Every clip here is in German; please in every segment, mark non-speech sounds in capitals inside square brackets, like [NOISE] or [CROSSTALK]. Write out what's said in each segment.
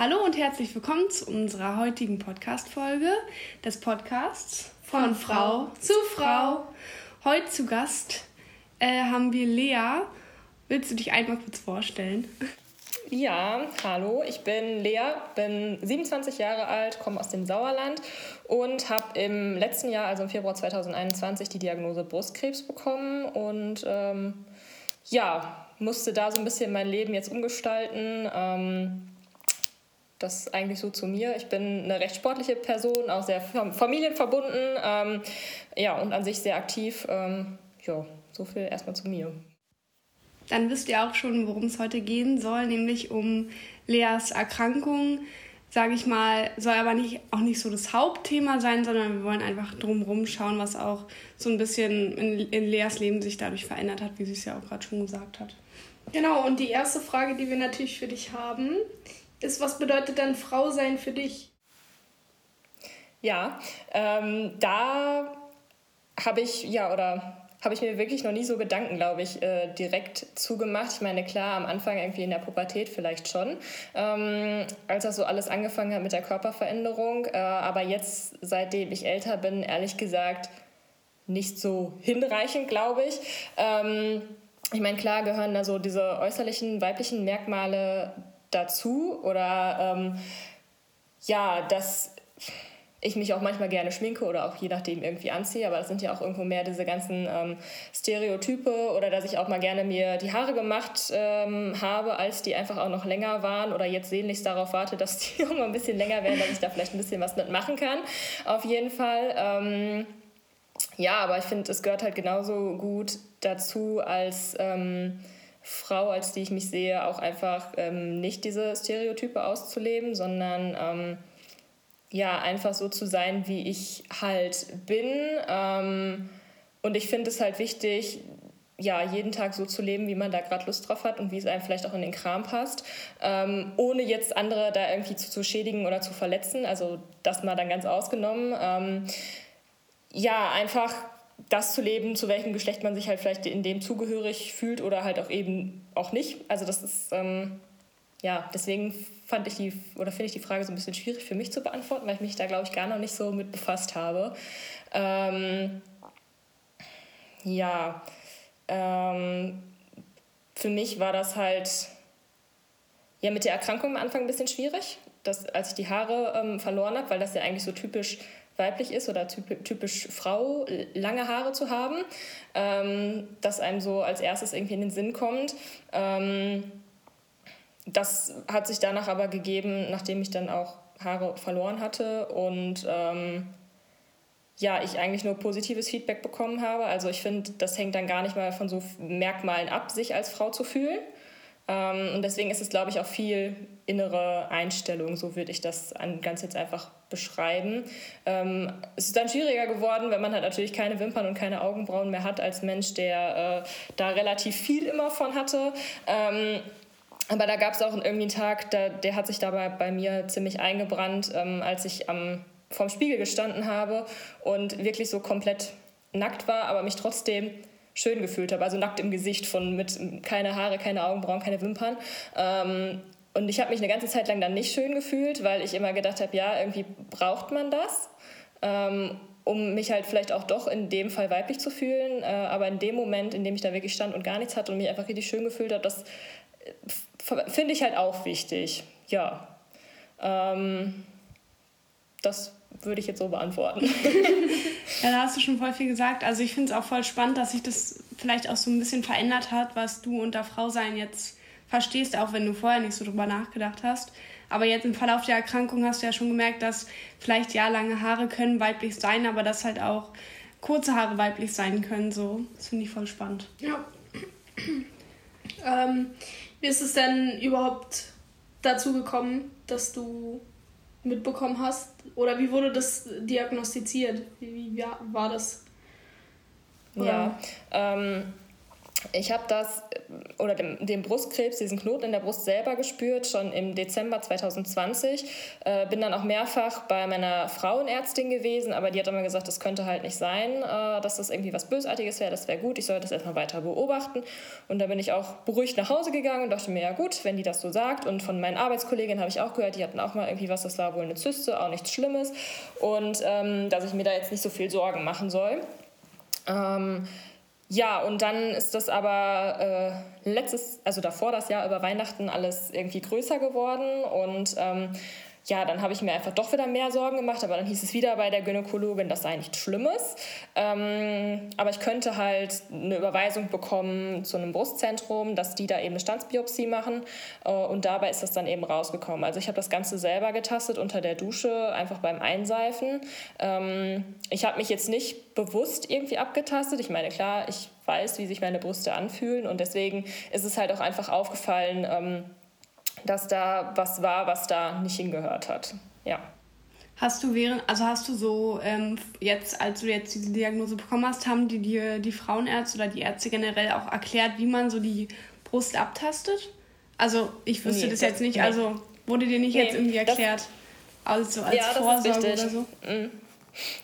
Hallo und herzlich willkommen zu unserer heutigen Podcast-Folge des Podcasts von, von Frau zu Frau. Heute zu Gast äh, haben wir Lea. Willst du dich einmal kurz vorstellen? Ja, hallo, ich bin Lea, bin 27 Jahre alt, komme aus dem Sauerland und habe im letzten Jahr, also im Februar 2021, die Diagnose Brustkrebs bekommen und ähm, ja, musste da so ein bisschen mein Leben jetzt umgestalten. Ähm, das ist eigentlich so zu mir. Ich bin eine recht sportliche Person, auch sehr familienverbunden, ähm, ja, und an sich sehr aktiv. Ähm, ja, so viel erstmal zu mir. Dann wisst ihr auch schon, worum es heute gehen soll, nämlich um Leas Erkrankung. Sage ich mal, soll aber nicht, auch nicht so das Hauptthema sein, sondern wir wollen einfach drumherum schauen, was auch so ein bisschen in, in Leas Leben sich dadurch verändert hat, wie sie es ja auch gerade schon gesagt hat. Genau, und die erste Frage, die wir natürlich für dich haben, ist, was bedeutet dann Frau sein für dich? Ja, ähm, da habe ich, ja, oder habe ich mir wirklich noch nie so Gedanken, glaube ich, äh, direkt zugemacht. Ich meine, klar, am Anfang irgendwie in der Pubertät vielleicht schon, ähm, als das so alles angefangen hat mit der Körperveränderung. Äh, aber jetzt, seitdem ich älter bin, ehrlich gesagt, nicht so hinreichend, glaube ich. Ähm, ich meine, klar gehören da so diese äußerlichen weiblichen Merkmale dazu oder ähm, ja, dass ich mich auch manchmal gerne schminke oder auch je nachdem irgendwie anziehe, aber das sind ja auch irgendwo mehr diese ganzen ähm, Stereotype oder dass ich auch mal gerne mir die Haare gemacht ähm, habe, als die einfach auch noch länger waren oder jetzt sehnlichst darauf warte, dass die [LAUGHS] auch ein bisschen länger werden, dass ich da vielleicht ein bisschen was mitmachen kann. Auf jeden Fall. Ähm, ja, aber ich finde, es gehört halt genauso gut dazu als ähm, Frau, als die ich mich sehe, auch einfach ähm, nicht diese Stereotype auszuleben, sondern ähm, ja, einfach so zu sein, wie ich halt bin. Ähm, und ich finde es halt wichtig, ja, jeden Tag so zu leben, wie man da gerade Lust drauf hat und wie es einem vielleicht auch in den Kram passt, ähm, ohne jetzt andere da irgendwie zu, zu, schädigen oder zu verletzen. Also das mal dann ganz ausgenommen. Ähm, ja, einfach das zu leben, zu welchem Geschlecht man sich halt vielleicht in dem zugehörig fühlt oder halt auch eben auch nicht. Also das ist, ähm, ja, deswegen fand ich die, oder finde ich die Frage so ein bisschen schwierig für mich zu beantworten, weil ich mich da, glaube ich, gar noch nicht so mit befasst habe. Ähm, ja, ähm, für mich war das halt ja mit der Erkrankung am Anfang ein bisschen schwierig, dass, als ich die Haare ähm, verloren habe, weil das ja eigentlich so typisch weiblich ist oder typisch Frau, lange Haare zu haben, ähm, das einem so als erstes irgendwie in den Sinn kommt. Ähm, das hat sich danach aber gegeben, nachdem ich dann auch Haare verloren hatte und ähm, ja, ich eigentlich nur positives Feedback bekommen habe. Also ich finde, das hängt dann gar nicht mal von so Merkmalen ab, sich als Frau zu fühlen. Ähm, und deswegen ist es, glaube ich, auch viel innere Einstellung, so würde ich das ganz jetzt einfach beschreiben. Ähm, es ist dann schwieriger geworden, wenn man halt natürlich keine Wimpern und keine Augenbrauen mehr hat als Mensch, der äh, da relativ viel immer von hatte. Ähm, aber da gab es auch irgendwie einen Tag, der, der hat sich dabei bei mir ziemlich eingebrannt, ähm, als ich am, vorm Spiegel gestanden habe und wirklich so komplett nackt war, aber mich trotzdem schön gefühlt habe. Also nackt im Gesicht, von mit keine Haare, keine Augenbrauen, keine Wimpern. Ähm, und ich habe mich eine ganze Zeit lang dann nicht schön gefühlt, weil ich immer gedacht habe, ja, irgendwie braucht man das, ähm, um mich halt vielleicht auch doch in dem Fall weiblich zu fühlen. Äh, aber in dem Moment, in dem ich da wirklich stand und gar nichts hatte und mich einfach richtig schön gefühlt habe, das äh, finde ich halt auch wichtig. Ja. Ähm, das würde ich jetzt so beantworten. [LAUGHS] ja, da hast du schon voll viel gesagt. Also ich finde es auch voll spannend, dass sich das vielleicht auch so ein bisschen verändert hat, was du unter Frausein jetzt verstehst, auch wenn du vorher nicht so drüber nachgedacht hast. Aber jetzt im Verlauf der Erkrankung hast du ja schon gemerkt, dass vielleicht ja lange Haare können weiblich sein, aber dass halt auch kurze Haare weiblich sein können. So, das finde ich voll spannend. Ja. ähm, wie ist es denn überhaupt dazu gekommen, dass du mitbekommen hast? Oder wie wurde das diagnostiziert? Wie, wie war das? Oder? Ja, ähm, ich habe das oder den, den, Brustkrebs, diesen Knoten in der Brust selber gespürt, schon im Dezember 2020. Äh, bin dann auch mehrfach bei meiner Frauenärztin gewesen, aber die hat immer gesagt, das könnte halt nicht sein, äh, dass das irgendwie was Bösartiges wäre, das wäre gut, ich sollte das erstmal weiter beobachten. Und da bin ich auch beruhigt nach Hause gegangen und dachte mir, ja gut, wenn die das so sagt. Und von meinen Arbeitskolleginnen habe ich auch gehört, die hatten auch mal irgendwie was, das war wohl eine Zyste, auch nichts Schlimmes. Und ähm, dass ich mir da jetzt nicht so viel Sorgen machen soll. Ähm, ja, und dann ist das aber äh, letztes, also davor das Jahr über Weihnachten alles irgendwie größer geworden und ähm, ja, dann habe ich mir einfach doch wieder mehr Sorgen gemacht, aber dann hieß es wieder bei der Gynäkologin, das sei nichts Schlimmes. Ähm, aber ich könnte halt eine Überweisung bekommen zu einem Brustzentrum, dass die da eben eine Standsbiopsie machen äh, und dabei ist das dann eben rausgekommen. Also ich habe das Ganze selber getastet unter der Dusche, einfach beim Einseifen. Ähm, ich habe mich jetzt nicht bewusst irgendwie abgetastet. Ich meine, klar, ich weiß, wie sich meine Brüste anfühlen und deswegen ist es halt auch einfach aufgefallen, ähm, dass da was war, was da nicht hingehört hat. Ja. Hast du während, also hast du so ähm, jetzt, als du jetzt diese Diagnose bekommen hast, haben die dir die Frauenärzte oder die Ärzte generell auch erklärt, wie man so die Brust abtastet? Also ich wüsste nee, das jetzt nicht, nee. also wurde dir nicht nee, jetzt irgendwie erklärt, also als ja, Vorsorge oder so? Mhm.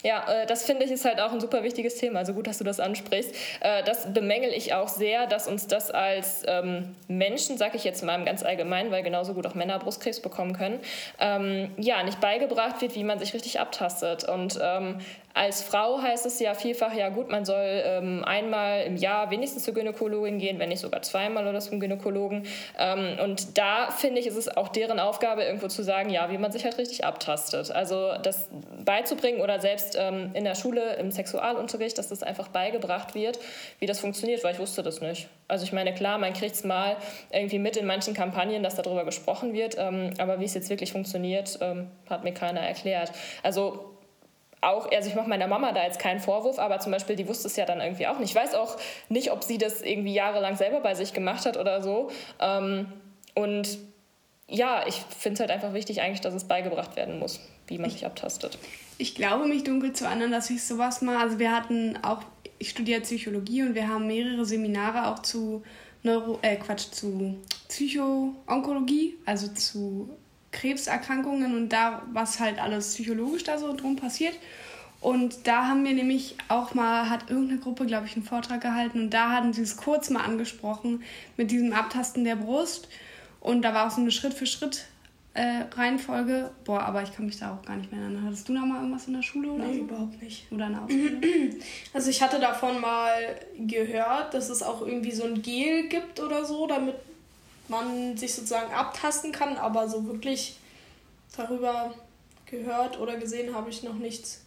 Ja, äh, das finde ich ist halt auch ein super wichtiges Thema. Also gut, dass du das ansprichst. Äh, das bemängel ich auch sehr, dass uns das als ähm, Menschen, sage ich jetzt mal ganz allgemein, weil genauso gut auch Männer Brustkrebs bekommen können, ähm, ja, nicht beigebracht wird, wie man sich richtig abtastet. Und ähm, als Frau heißt es ja vielfach, ja gut, man soll ähm, einmal im Jahr wenigstens zur Gynäkologin gehen, wenn nicht sogar zweimal oder zum Gynäkologen. Ähm, und da finde ich, ist es auch deren Aufgabe, irgendwo zu sagen, ja, wie man sich halt richtig abtastet. Also das beizubringen oder selbst ähm, in der Schule im Sexualunterricht, dass das einfach beigebracht wird, wie das funktioniert, weil ich wusste das nicht. Also ich meine, klar, man kriegt es mal irgendwie mit in manchen Kampagnen, dass darüber gesprochen wird, ähm, aber wie es jetzt wirklich funktioniert, ähm, hat mir keiner erklärt. Also auch, also ich mache meiner Mama da jetzt keinen Vorwurf, aber zum Beispiel, die wusste es ja dann irgendwie auch nicht. Ich weiß auch nicht, ob sie das irgendwie jahrelang selber bei sich gemacht hat oder so. Ähm, und ja, ich finde es halt einfach wichtig eigentlich, dass es beigebracht werden muss, wie man sich abtastet. Ich glaube mich dunkel zu anderen, dass ich sowas mal, also wir hatten auch, ich studiere Psychologie und wir haben mehrere Seminare auch zu Neuro, äh Quatsch, zu Psycho-Onkologie, also zu Krebserkrankungen und da, was halt alles psychologisch da so drum passiert. Und da haben wir nämlich auch mal, hat irgendeine Gruppe, glaube ich, einen Vortrag gehalten und da hatten sie es kurz mal angesprochen mit diesem Abtasten der Brust. Und da war auch so eine Schritt-für-Schritt äh, Reihenfolge. Boah, aber ich kann mich da auch gar nicht mehr erinnern. Hattest du noch mal irgendwas in der Schule oder nee, so? überhaupt nicht. Oder eine [CLEARS THROAT] Ausbildung? Also ich hatte davon mal gehört, dass es auch irgendwie so ein Gel gibt oder so, damit man sich sozusagen abtasten kann, aber so wirklich darüber gehört oder gesehen habe ich noch nichts.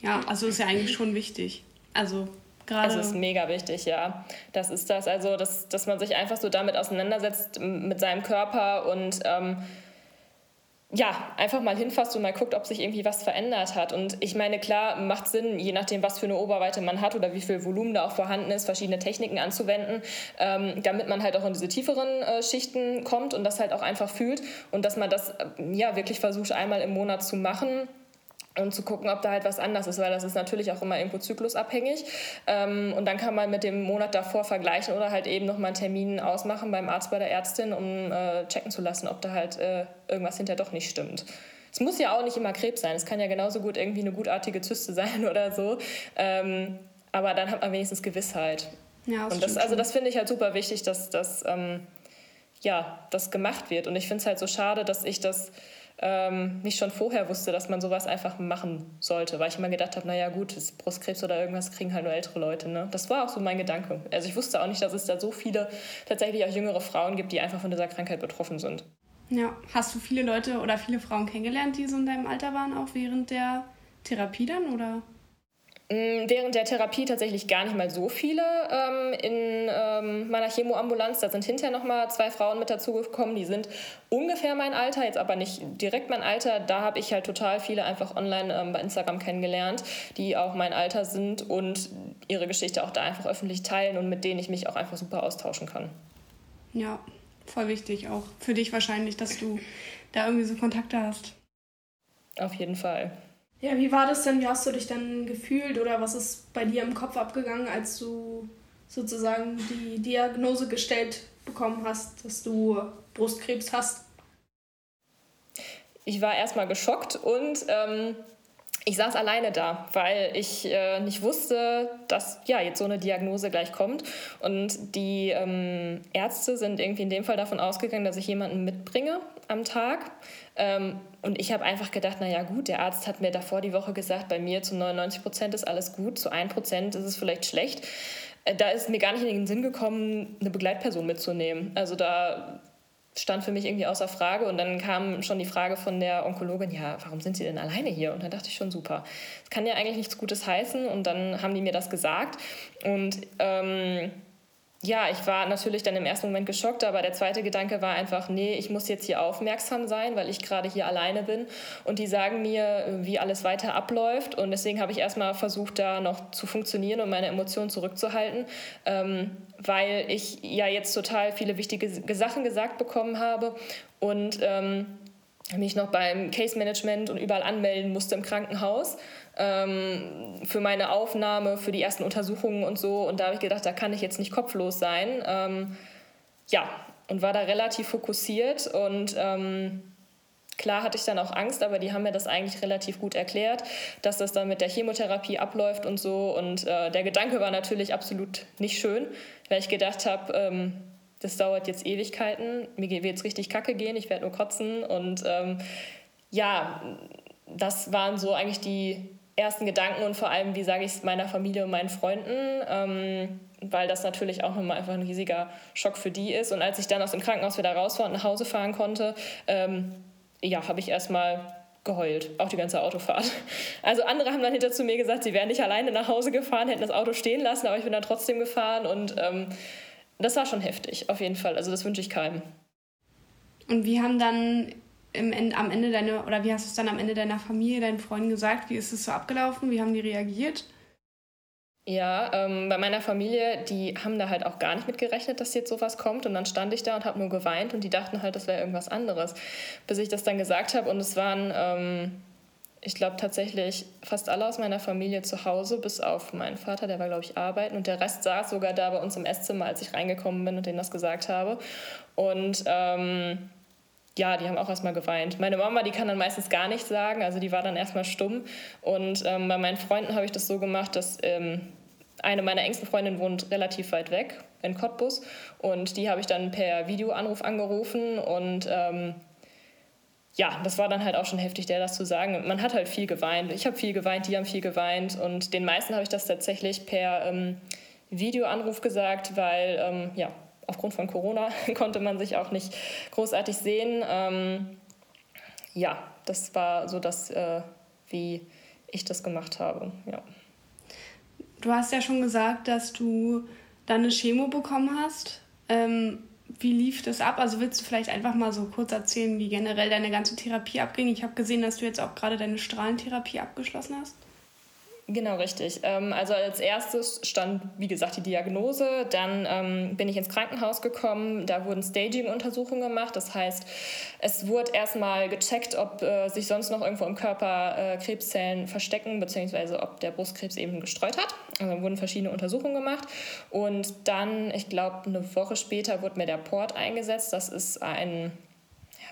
Ja, also ist ja eigentlich schon wichtig. Also gerade. Es ist mega wichtig, ja. Das ist das. Also, dass, dass man sich einfach so damit auseinandersetzt mit seinem Körper und ähm, ja, einfach mal hinfasst und mal guckt, ob sich irgendwie was verändert hat. Und ich meine, klar, macht Sinn, je nachdem, was für eine Oberweite man hat oder wie viel Volumen da auch vorhanden ist, verschiedene Techniken anzuwenden, ähm, damit man halt auch in diese tieferen äh, Schichten kommt und das halt auch einfach fühlt und dass man das äh, ja wirklich versucht, einmal im Monat zu machen und zu gucken, ob da halt was anders ist, weil das ist natürlich auch immer irgendwo zyklusabhängig. Ähm, und dann kann man mit dem Monat davor vergleichen oder halt eben nochmal einen Termin ausmachen beim Arzt, bei der Ärztin, um äh, checken zu lassen, ob da halt äh, irgendwas hinterher doch nicht stimmt. Es muss ja auch nicht immer Krebs sein, es kann ja genauso gut irgendwie eine gutartige Zyste [LAUGHS] sein oder so. Ähm, aber dann hat man wenigstens Gewissheit. Ja, das und das, also das finde ich halt super wichtig, dass das, ähm, ja, das gemacht wird. Und ich finde es halt so schade, dass ich das ähm, nicht schon vorher wusste, dass man sowas einfach machen sollte, weil ich immer gedacht habe, naja gut, Brustkrebs oder irgendwas kriegen halt nur ältere Leute. Ne? Das war auch so mein Gedanke. Also ich wusste auch nicht, dass es da so viele tatsächlich auch jüngere Frauen gibt, die einfach von dieser Krankheit betroffen sind. Ja, hast du viele Leute oder viele Frauen kennengelernt, die so in deinem Alter waren, auch während der Therapie dann oder? Mm, während der Therapie tatsächlich gar nicht mal so viele ähm, in ähm, meiner Chemoambulanz. Da sind hinterher noch mal zwei Frauen mit dazugekommen, die sind ungefähr mein Alter, jetzt aber nicht direkt mein Alter. Da habe ich halt total viele einfach online ähm, bei Instagram kennengelernt, die auch mein Alter sind und ihre Geschichte auch da einfach öffentlich teilen und mit denen ich mich auch einfach super austauschen kann. Ja, voll wichtig auch für dich wahrscheinlich, dass du da irgendwie so Kontakte hast. Auf jeden Fall. Ja, wie war das denn? Wie hast du dich dann gefühlt oder was ist bei dir im Kopf abgegangen, als du sozusagen die Diagnose gestellt bekommen hast, dass du Brustkrebs hast? Ich war erstmal geschockt und ähm, ich saß alleine da, weil ich äh, nicht wusste, dass ja jetzt so eine Diagnose gleich kommt. Und die ähm, Ärzte sind irgendwie in dem Fall davon ausgegangen, dass ich jemanden mitbringe am Tag. Ähm, und ich habe einfach gedacht, naja gut, der Arzt hat mir davor die Woche gesagt, bei mir zu 99 Prozent ist alles gut, zu 1 Prozent ist es vielleicht schlecht. Äh, da ist mir gar nicht in den Sinn gekommen, eine Begleitperson mitzunehmen. Also da stand für mich irgendwie außer Frage. Und dann kam schon die Frage von der Onkologin, ja, warum sind Sie denn alleine hier? Und dann dachte ich schon, super. Das kann ja eigentlich nichts Gutes heißen. Und dann haben die mir das gesagt. Und ähm, ja, ich war natürlich dann im ersten Moment geschockt, aber der zweite Gedanke war einfach, nee, ich muss jetzt hier aufmerksam sein, weil ich gerade hier alleine bin. Und die sagen mir, wie alles weiter abläuft. Und deswegen habe ich erstmal versucht, da noch zu funktionieren und meine Emotionen zurückzuhalten, ähm, weil ich ja jetzt total viele wichtige Sachen gesagt bekommen habe und ähm, mich noch beim Case Management und überall anmelden musste im Krankenhaus ähm, für meine Aufnahme, für die ersten Untersuchungen und so. Und da habe ich gedacht, da kann ich jetzt nicht kopflos sein. Ähm, ja, und war da relativ fokussiert und ähm, Klar hatte ich dann auch Angst, aber die haben mir das eigentlich relativ gut erklärt, dass das dann mit der Chemotherapie abläuft und so. Und äh, der Gedanke war natürlich absolut nicht schön, weil ich gedacht habe, ähm, das dauert jetzt Ewigkeiten, mir wird jetzt richtig kacke gehen, ich werde nur kotzen. Und ähm, ja, das waren so eigentlich die ersten Gedanken und vor allem, wie sage ich es meiner Familie und meinen Freunden, ähm, weil das natürlich auch nochmal einfach ein riesiger Schock für die ist. Und als ich dann aus dem Krankenhaus wieder raus war und nach Hause fahren konnte, ähm, ja, habe ich erstmal geheult, auch die ganze Autofahrt. Also andere haben dann hinter zu mir gesagt, sie wären nicht alleine nach Hause gefahren, hätten das Auto stehen lassen, aber ich bin dann trotzdem gefahren und ähm, das war schon heftig, auf jeden Fall. Also das wünsche ich keinem. Und wie haben dann im Ende, am Ende deine, oder wie hast du es dann am Ende deiner Familie, deinen Freunden gesagt? Wie ist es so abgelaufen? Wie haben die reagiert? Ja, ähm, bei meiner Familie, die haben da halt auch gar nicht mit gerechnet, dass jetzt sowas kommt. Und dann stand ich da und habe nur geweint und die dachten halt, das wäre irgendwas anderes. Bis ich das dann gesagt habe und es waren, ähm, ich glaube tatsächlich fast alle aus meiner Familie zu Hause, bis auf meinen Vater, der war, glaube ich, arbeiten. Und der Rest saß sogar da bei uns im Esszimmer, als ich reingekommen bin und denen das gesagt habe. Und ähm, ja, die haben auch erstmal geweint. Meine Mama, die kann dann meistens gar nichts sagen, also die war dann erstmal stumm. Und ähm, bei meinen Freunden habe ich das so gemacht, dass ähm, eine meiner engsten Freundinnen wohnt relativ weit weg in Cottbus und die habe ich dann per Videoanruf angerufen und ähm, ja, das war dann halt auch schon heftig, der das zu sagen. Man hat halt viel geweint. Ich habe viel geweint, die haben viel geweint und den meisten habe ich das tatsächlich per ähm, Videoanruf gesagt, weil ähm, ja, aufgrund von Corona [LAUGHS] konnte man sich auch nicht großartig sehen. Ähm, ja, das war so das, äh, wie ich das gemacht habe. Ja. Du hast ja schon gesagt, dass du deine Chemo bekommen hast. Ähm, wie lief das ab? Also willst du vielleicht einfach mal so kurz erzählen, wie generell deine ganze Therapie abging? Ich habe gesehen, dass du jetzt auch gerade deine Strahlentherapie abgeschlossen hast. Genau, richtig. Ähm, also als erstes stand, wie gesagt, die Diagnose. Dann ähm, bin ich ins Krankenhaus gekommen. Da wurden Staging-Untersuchungen gemacht. Das heißt, es wurde erstmal gecheckt, ob äh, sich sonst noch irgendwo im Körper äh, Krebszellen verstecken, beziehungsweise ob der Brustkrebs eben gestreut hat. Also dann wurden verschiedene Untersuchungen gemacht. Und dann, ich glaube, eine Woche später wurde mir der Port eingesetzt. Das ist ein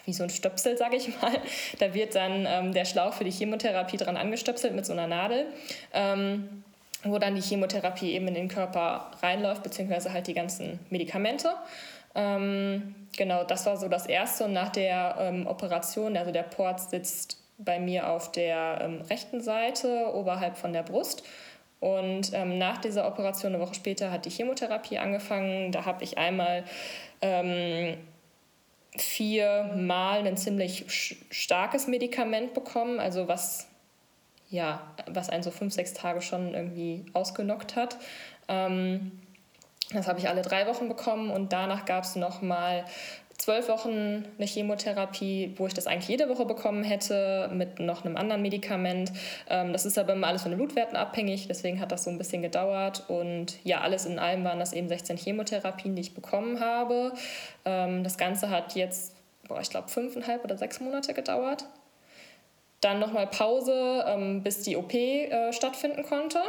wie so ein Stöpsel, sage ich mal. Da wird dann ähm, der Schlauch für die Chemotherapie dran angestöpselt mit so einer Nadel. Ähm, wo dann die Chemotherapie eben in den Körper reinläuft, beziehungsweise halt die ganzen Medikamente. Ähm, genau, das war so das Erste. Und nach der ähm, Operation, also der Port sitzt bei mir auf der ähm, rechten Seite, oberhalb von der Brust. Und ähm, nach dieser Operation, eine Woche später, hat die Chemotherapie angefangen. Da habe ich einmal ähm, viermal ein ziemlich starkes Medikament bekommen, also was, ja, was einen so fünf, sechs Tage schon irgendwie ausgenockt hat. Ähm, das habe ich alle drei Wochen bekommen und danach gab es nochmal zwölf Wochen eine Chemotherapie, wo ich das eigentlich jede Woche bekommen hätte, mit noch einem anderen Medikament. Ähm, das ist aber immer alles von den Blutwerten abhängig, deswegen hat das so ein bisschen gedauert. Und ja, alles in allem waren das eben 16 Chemotherapien, die ich bekommen habe. Ähm, das Ganze hat jetzt, boah, ich glaube, fünfeinhalb oder sechs Monate gedauert. Dann nochmal Pause, ähm, bis die OP äh, stattfinden konnte.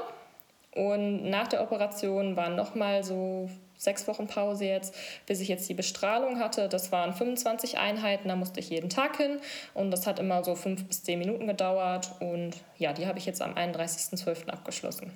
Und nach der Operation waren nochmal so sechs Wochen Pause jetzt, bis ich jetzt die Bestrahlung hatte. Das waren 25 Einheiten, da musste ich jeden Tag hin und das hat immer so fünf bis zehn Minuten gedauert und ja, die habe ich jetzt am 31.12. abgeschlossen.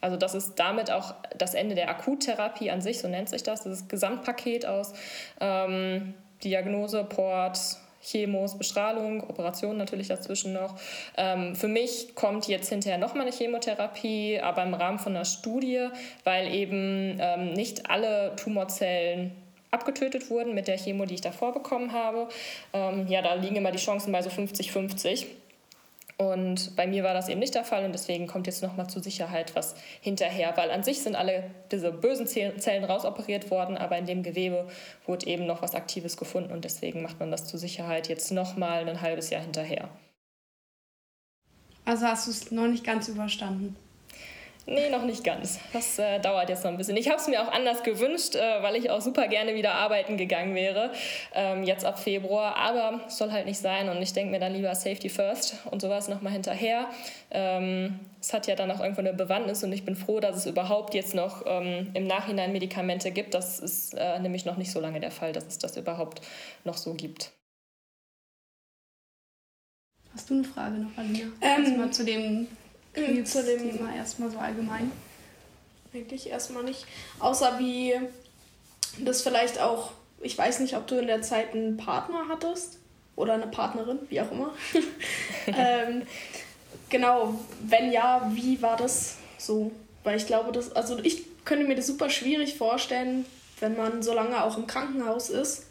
Also das ist damit auch das Ende der Akuttherapie an sich, so nennt sich das, das Gesamtpaket aus ähm, Diagnose, Port, Chemos, Bestrahlung, Operationen natürlich dazwischen noch. Ähm, für mich kommt jetzt hinterher nochmal eine Chemotherapie, aber im Rahmen von einer Studie, weil eben ähm, nicht alle Tumorzellen abgetötet wurden mit der Chemo, die ich davor bekommen habe. Ähm, ja, da liegen immer die Chancen bei so 50-50. Und bei mir war das eben nicht der Fall und deswegen kommt jetzt nochmal zur Sicherheit was hinterher, weil an sich sind alle diese bösen Zellen rausoperiert worden, aber in dem Gewebe wurde eben noch was Aktives gefunden und deswegen macht man das zur Sicherheit jetzt nochmal ein halbes Jahr hinterher. Also hast du es noch nicht ganz überstanden? Nee, noch nicht ganz. Das äh, dauert jetzt noch ein bisschen. Ich habe es mir auch anders gewünscht, äh, weil ich auch super gerne wieder arbeiten gegangen wäre, ähm, jetzt ab Februar. Aber es soll halt nicht sein und ich denke mir dann lieber Safety First und sowas nochmal hinterher. Ähm, es hat ja dann auch irgendwo eine Bewandtnis und ich bin froh, dass es überhaupt jetzt noch ähm, im Nachhinein Medikamente gibt. Das ist äh, nämlich noch nicht so lange der Fall, dass es das überhaupt noch so gibt. Hast du eine Frage noch, Alina? Ähm, mal zu dem Mhm, zu dem Thema erstmal so allgemein? Eigentlich erstmal nicht. Außer wie das vielleicht auch, ich weiß nicht, ob du in der Zeit einen Partner hattest oder eine Partnerin, wie auch immer. [LAUGHS] ähm, genau, wenn ja, wie war das so? Weil ich glaube, das, also ich könnte mir das super schwierig vorstellen, wenn man so lange auch im Krankenhaus ist,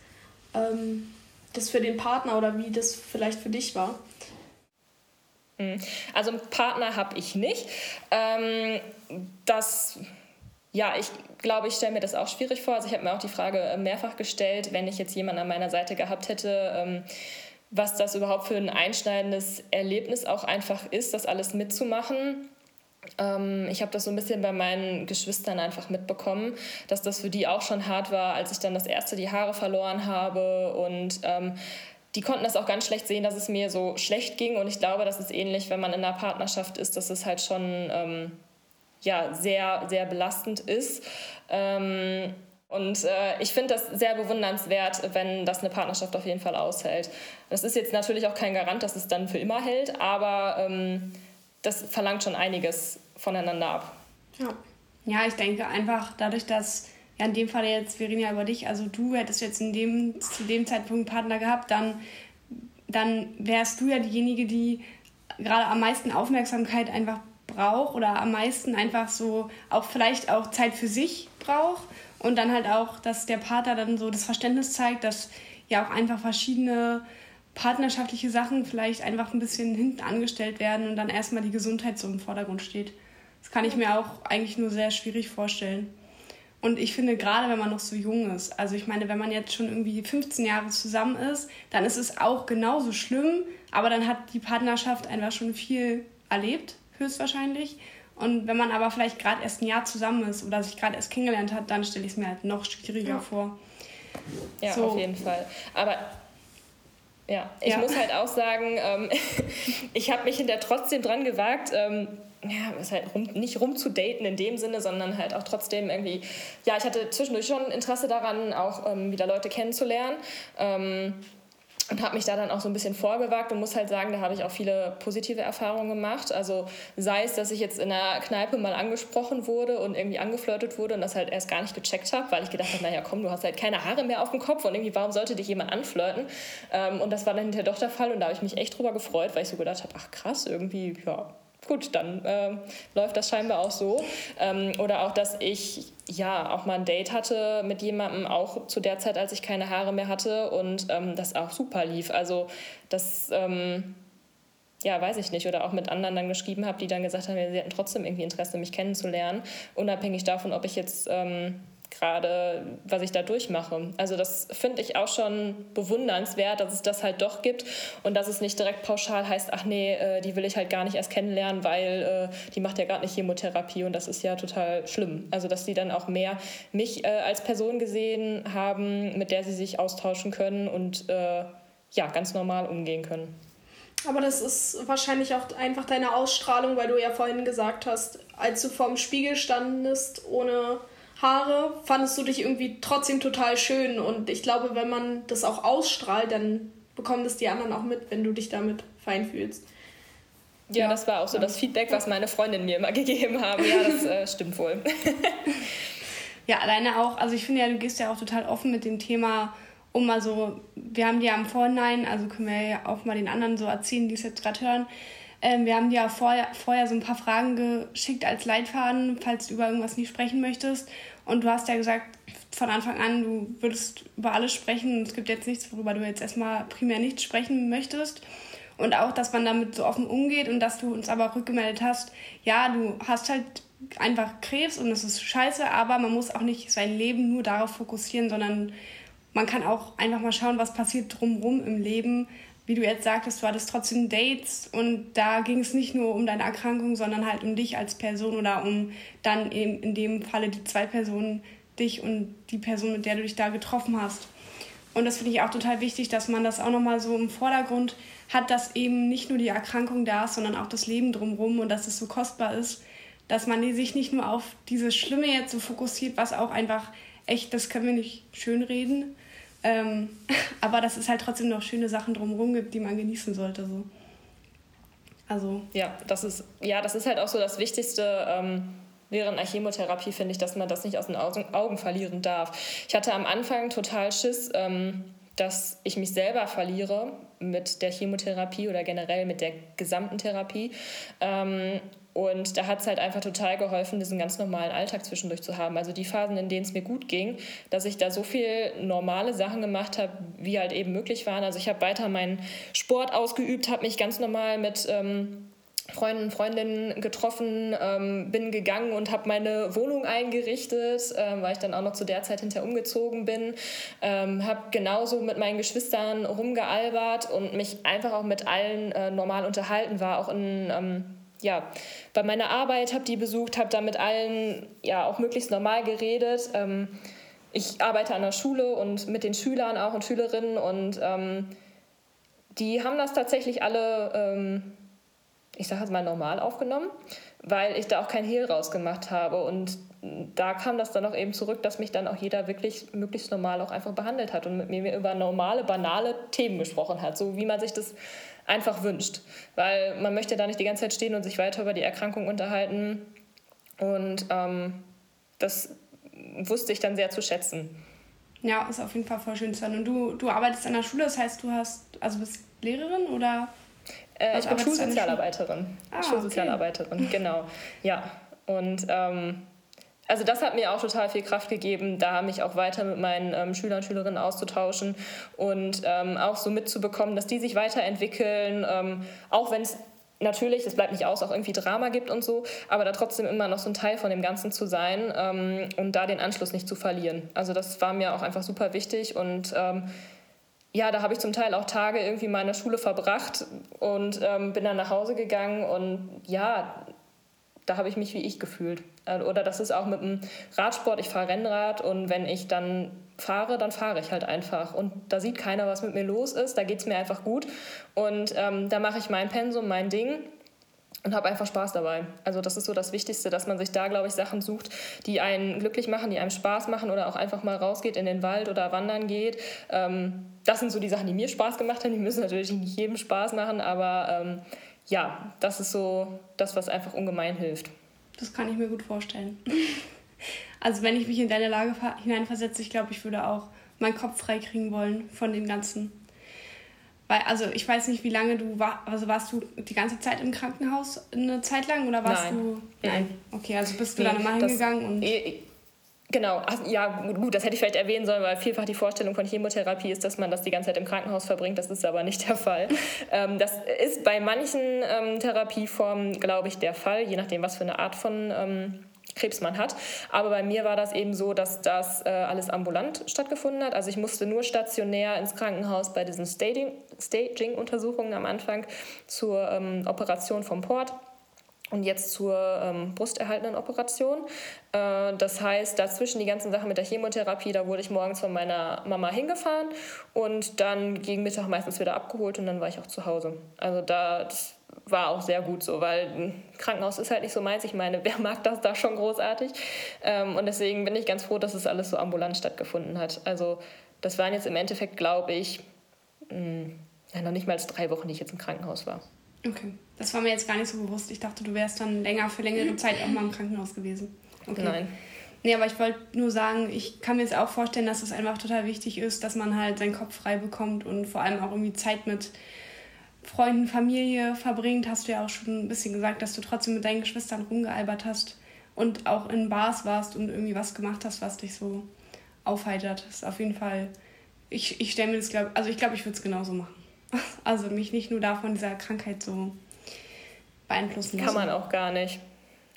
ähm, das für den Partner oder wie das vielleicht für dich war. Hm. Also einen Partner habe ich nicht. Ähm, das ja, ich glaube, ich stelle mir das auch schwierig vor. Also ich habe mir auch die Frage äh, mehrfach gestellt, wenn ich jetzt jemanden an meiner Seite gehabt hätte, ähm, was das überhaupt für ein einschneidendes Erlebnis auch einfach ist, das alles mitzumachen. Ähm, ich habe das so ein bisschen bei meinen Geschwistern einfach mitbekommen, dass das für die auch schon hart war, als ich dann das erste die Haare verloren habe und ähm, die konnten das auch ganz schlecht sehen, dass es mir so schlecht ging. Und ich glaube, das ist ähnlich, wenn man in einer Partnerschaft ist, dass es halt schon ähm, ja, sehr, sehr belastend ist. Ähm, und äh, ich finde das sehr bewundernswert, wenn das eine Partnerschaft auf jeden Fall aushält. Das ist jetzt natürlich auch kein Garant, dass es dann für immer hält, aber ähm, das verlangt schon einiges voneinander ab. Ja. ja, ich denke einfach dadurch, dass ja, in dem Fall jetzt, ja über dich, also du hättest jetzt in dem, zu dem Zeitpunkt einen Partner gehabt, dann, dann wärst du ja diejenige, die gerade am meisten Aufmerksamkeit einfach braucht oder am meisten einfach so auch vielleicht auch Zeit für sich braucht und dann halt auch, dass der Partner dann so das Verständnis zeigt, dass ja auch einfach verschiedene partnerschaftliche Sachen vielleicht einfach ein bisschen hinten angestellt werden und dann erstmal die Gesundheit so im Vordergrund steht. Das kann ich mir auch eigentlich nur sehr schwierig vorstellen. Und ich finde, gerade wenn man noch so jung ist, also ich meine, wenn man jetzt schon irgendwie 15 Jahre zusammen ist, dann ist es auch genauso schlimm, aber dann hat die Partnerschaft einfach schon viel erlebt, höchstwahrscheinlich. Und wenn man aber vielleicht gerade erst ein Jahr zusammen ist oder sich gerade erst kennengelernt hat, dann stelle ich es mir halt noch schwieriger ja. vor. Ja, so. auf jeden Fall. Aber ja, ich ja. muss halt auch sagen, ähm, [LAUGHS] ich habe mich hinterher trotzdem dran gewagt, ähm, ja, ist halt rum, nicht rumzudaten in dem Sinne, sondern halt auch trotzdem irgendwie, ja, ich hatte zwischendurch schon Interesse daran, auch ähm, wieder Leute kennenzulernen. Ähm, und habe mich da dann auch so ein bisschen vorgewagt und muss halt sagen, da habe ich auch viele positive Erfahrungen gemacht. Also sei es, dass ich jetzt in einer Kneipe mal angesprochen wurde und irgendwie angeflirtet wurde und das halt erst gar nicht gecheckt habe, weil ich gedacht habe, naja komm, du hast halt keine Haare mehr auf dem Kopf und irgendwie warum sollte dich jemand anflirten? Ähm, und das war dann hinterher doch der Fall und da habe ich mich echt drüber gefreut, weil ich so gedacht habe, ach krass, irgendwie, ja, gut, dann äh, läuft das scheinbar auch so. Ähm, oder auch, dass ich ja auch mal ein Date hatte mit jemandem, auch zu der Zeit, als ich keine Haare mehr hatte und ähm, das auch super lief. Also das, ähm, ja, weiß ich nicht. Oder auch mit anderen dann geschrieben habe, die dann gesagt haben, sie hätten trotzdem irgendwie Interesse, mich kennenzulernen, unabhängig davon, ob ich jetzt ähm, gerade, was ich da durchmache. Also das finde ich auch schon bewundernswert, dass es das halt doch gibt und dass es nicht direkt pauschal heißt, ach nee, äh, die will ich halt gar nicht erst kennenlernen, weil äh, die macht ja gerade nicht Chemotherapie und das ist ja total schlimm. Also dass die dann auch mehr mich äh, als Person gesehen haben, mit der sie sich austauschen können und ja, ganz normal umgehen können. Aber das ist wahrscheinlich auch einfach deine Ausstrahlung, weil du ja vorhin gesagt hast, als du vorm Spiegel standest ohne Haare, fandest du dich irgendwie trotzdem total schön. Und ich glaube, wenn man das auch ausstrahlt, dann bekommen das die anderen auch mit, wenn du dich damit fein fühlst. Ja, ja. das war auch so das Feedback, was meine Freundinnen mir immer [LAUGHS] gegeben haben. Ja, das äh, stimmt wohl. [LAUGHS] ja, alleine auch, also ich finde ja, du gehst ja auch total offen mit dem Thema um mal so, wir haben dir ja im Vorhinein, also können wir ja auch mal den anderen so erzählen, die es jetzt gerade hören, ähm, wir haben dir ja vorher, vorher so ein paar Fragen geschickt als Leitfaden, falls du über irgendwas nicht sprechen möchtest. Und du hast ja gesagt, von Anfang an, du würdest über alles sprechen. Es gibt jetzt nichts, worüber du jetzt erstmal primär nicht sprechen möchtest. Und auch, dass man damit so offen umgeht und dass du uns aber rückgemeldet hast, ja, du hast halt einfach Krebs und das ist scheiße, aber man muss auch nicht sein Leben nur darauf fokussieren, sondern man kann auch einfach mal schauen, was passiert drumherum im Leben. Wie du jetzt sagtest, du hattest trotzdem Dates und da ging es nicht nur um deine Erkrankung, sondern halt um dich als Person oder um dann eben in dem Falle die zwei Personen, dich und die Person, mit der du dich da getroffen hast. Und das finde ich auch total wichtig, dass man das auch nochmal so im Vordergrund hat, dass eben nicht nur die Erkrankung da ist, sondern auch das Leben drumherum und dass es so kostbar ist, dass man sich nicht nur auf dieses Schlimme jetzt so fokussiert, was auch einfach echt, das können wir nicht schönreden. Ähm, [LAUGHS] aber dass es halt trotzdem noch schöne Sachen drumherum gibt, die man genießen sollte. So. Also. Ja, das ist, ja, das ist halt auch so das Wichtigste. Ähm während einer Chemotherapie finde ich, dass man das nicht aus den Augen verlieren darf. Ich hatte am Anfang total Schiss, ähm, dass ich mich selber verliere mit der Chemotherapie oder generell mit der gesamten Therapie. Und da hat es halt einfach total geholfen, diesen ganz normalen Alltag zwischendurch zu haben. Also die Phasen, in denen es mir gut ging, dass ich da so viel normale Sachen gemacht habe, wie halt eben möglich waren. Also ich habe weiter meinen Sport ausgeübt, habe mich ganz normal mit ähm, Freunden und Freundinnen getroffen, ähm, bin gegangen und habe meine Wohnung eingerichtet, ähm, weil ich dann auch noch zu der Zeit hinterher umgezogen bin. Ähm, habe genauso mit meinen Geschwistern rumgealbert und mich einfach auch mit allen äh, normal unterhalten, war auch in ähm, ja, bei meiner Arbeit, habe die besucht, habe da mit allen ja auch möglichst normal geredet. Ähm, ich arbeite an der Schule und mit den Schülern auch und Schülerinnen und ähm, die haben das tatsächlich alle, ähm, ich sage jetzt mal, normal aufgenommen, weil ich da auch kein Hehl rausgemacht habe. Und da kam das dann auch eben zurück, dass mich dann auch jeder wirklich möglichst normal auch einfach behandelt hat und mit mir über normale, banale Themen gesprochen hat, so wie man sich das einfach wünscht. Weil man möchte da nicht die ganze Zeit stehen und sich weiter über die Erkrankung unterhalten. Und ähm, das wusste ich dann sehr zu schätzen. Ja, ist auf jeden Fall voll schön zu hören. Und du, du arbeitest an der Schule, das heißt, du hast, also bist Lehrerin oder? Äh, ich bin Schulsozialarbeiterin. Ah, Schulsozialarbeiterin, okay. genau. Ja. Und ähm, also das hat mir auch total viel Kraft gegeben, da mich auch weiter mit meinen ähm, Schülern und Schülerinnen auszutauschen und ähm, auch so mitzubekommen, dass die sich weiterentwickeln, ähm, auch wenn es natürlich, es bleibt nicht aus, auch irgendwie Drama gibt und so, aber da trotzdem immer noch so ein Teil von dem Ganzen zu sein ähm, und da den Anschluss nicht zu verlieren. Also das war mir auch einfach super wichtig und ähm, ja, da habe ich zum Teil auch Tage irgendwie in meiner Schule verbracht und ähm, bin dann nach Hause gegangen und ja, da habe ich mich wie ich gefühlt. Äh, oder das ist auch mit dem Radsport, ich fahre Rennrad und wenn ich dann fahre, dann fahre ich halt einfach. Und da sieht keiner, was mit mir los ist, da geht es mir einfach gut. Und ähm, da mache ich mein Pensum, mein Ding und habe einfach Spaß dabei. Also das ist so das Wichtigste, dass man sich da, glaube ich, Sachen sucht, die einen glücklich machen, die einem Spaß machen oder auch einfach mal rausgeht in den Wald oder wandern geht. Ähm, das sind so die Sachen, die mir Spaß gemacht haben. Die müssen natürlich nicht jedem Spaß machen, aber ähm, ja, das ist so das, was einfach ungemein hilft. Das kann ich mir gut vorstellen. [LAUGHS] Also wenn ich mich in deine Lage hineinversetze, ich glaube, ich würde auch meinen Kopf freikriegen wollen von dem Ganzen. Weil, also ich weiß nicht, wie lange du war, also warst du die ganze Zeit im Krankenhaus eine Zeit lang oder warst Nein. du. Nein. Okay, also bist du nee, dann immer hingegangen und. Genau, Ach, ja gut, das hätte ich vielleicht erwähnen sollen, weil vielfach die Vorstellung von Chemotherapie ist, dass man das die ganze Zeit im Krankenhaus verbringt. Das ist aber nicht der Fall. [LAUGHS] ähm, das ist bei manchen ähm, Therapieformen, glaube ich, der Fall, je nachdem, was für eine Art von ähm, Krebs man hat. Aber bei mir war das eben so, dass das äh, alles ambulant stattgefunden hat. Also ich musste nur stationär ins Krankenhaus bei diesen Staging-Untersuchungen am Anfang zur ähm, Operation vom Port. Und jetzt zur ähm, brusterhaltenden Operation. Äh, das heißt, dazwischen die ganzen Sachen mit der Chemotherapie, da wurde ich morgens von meiner Mama hingefahren und dann gegen Mittag meistens wieder abgeholt und dann war ich auch zu Hause. Also da das war auch sehr gut so, weil ein Krankenhaus ist halt nicht so meins. Ich meine, wer [LAUGHS] mag das da schon großartig? Ähm, und deswegen bin ich ganz froh, dass es alles so ambulant stattgefunden hat. Also das waren jetzt im Endeffekt, glaube ich, mh, hm, ja, noch nicht mal drei Wochen, die ich jetzt im Krankenhaus war. Okay, das war mir jetzt gar nicht so bewusst. Ich dachte, du wärst dann länger für längere Zeit auch mal im Krankenhaus gewesen. Okay. Nein. Nee, aber ich wollte nur sagen, ich kann mir jetzt auch vorstellen, dass es einfach total wichtig ist, dass man halt seinen Kopf frei bekommt und vor allem auch irgendwie Zeit mit Freunden, Familie verbringt. Hast du ja auch schon ein bisschen gesagt, dass du trotzdem mit deinen Geschwistern rumgealbert hast und auch in Bars warst und irgendwie was gemacht hast, was dich so aufheitert. Das ist auf jeden Fall, ich, ich stelle mir das, glaube also ich glaube, ich würde es genauso machen. Also mich nicht nur davon dieser Krankheit so beeinflussen Kann man auch gar nicht.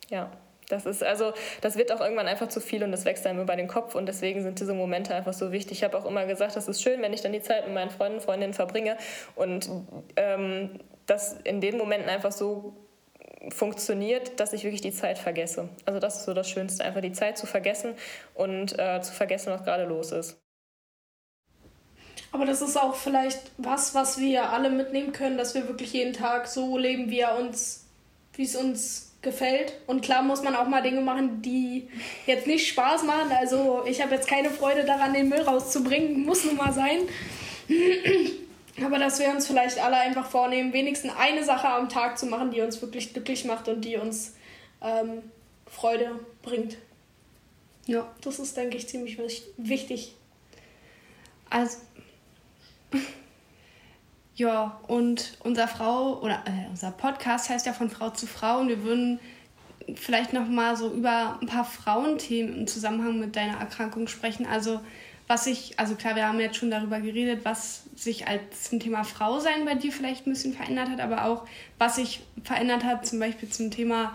Ja. Das ist also, das wird auch irgendwann einfach zu viel und das wächst einem über den Kopf und deswegen sind diese Momente einfach so wichtig. Ich habe auch immer gesagt, das ist schön, wenn ich dann die Zeit mit meinen Freunden, Freundinnen verbringe und ähm, das in den Momenten einfach so funktioniert, dass ich wirklich die Zeit vergesse. Also das ist so das Schönste, einfach die Zeit zu vergessen und äh, zu vergessen, was gerade los ist. Aber das ist auch vielleicht was, was wir alle mitnehmen können, dass wir wirklich jeden Tag so leben, wie er uns, wie es uns gefällt. Und klar muss man auch mal Dinge machen, die jetzt nicht Spaß machen. Also ich habe jetzt keine Freude daran, den Müll rauszubringen, muss nun mal sein. [CLEARS THROAT] Aber dass wir uns vielleicht alle einfach vornehmen, wenigstens eine Sache am Tag zu machen, die uns wirklich glücklich macht und die uns ähm, Freude bringt. Ja. Das ist, denke ich, ziemlich wichtig. Also ja, und unser Frau oder äh, unser Podcast heißt ja von Frau zu Frau und wir würden vielleicht noch mal so über ein paar Frauenthemen im Zusammenhang mit deiner Erkrankung sprechen. Also was sich, also klar, wir haben jetzt schon darüber geredet, was sich als zum Thema Frau sein bei dir vielleicht ein bisschen verändert hat, aber auch was sich verändert hat, zum Beispiel zum Thema,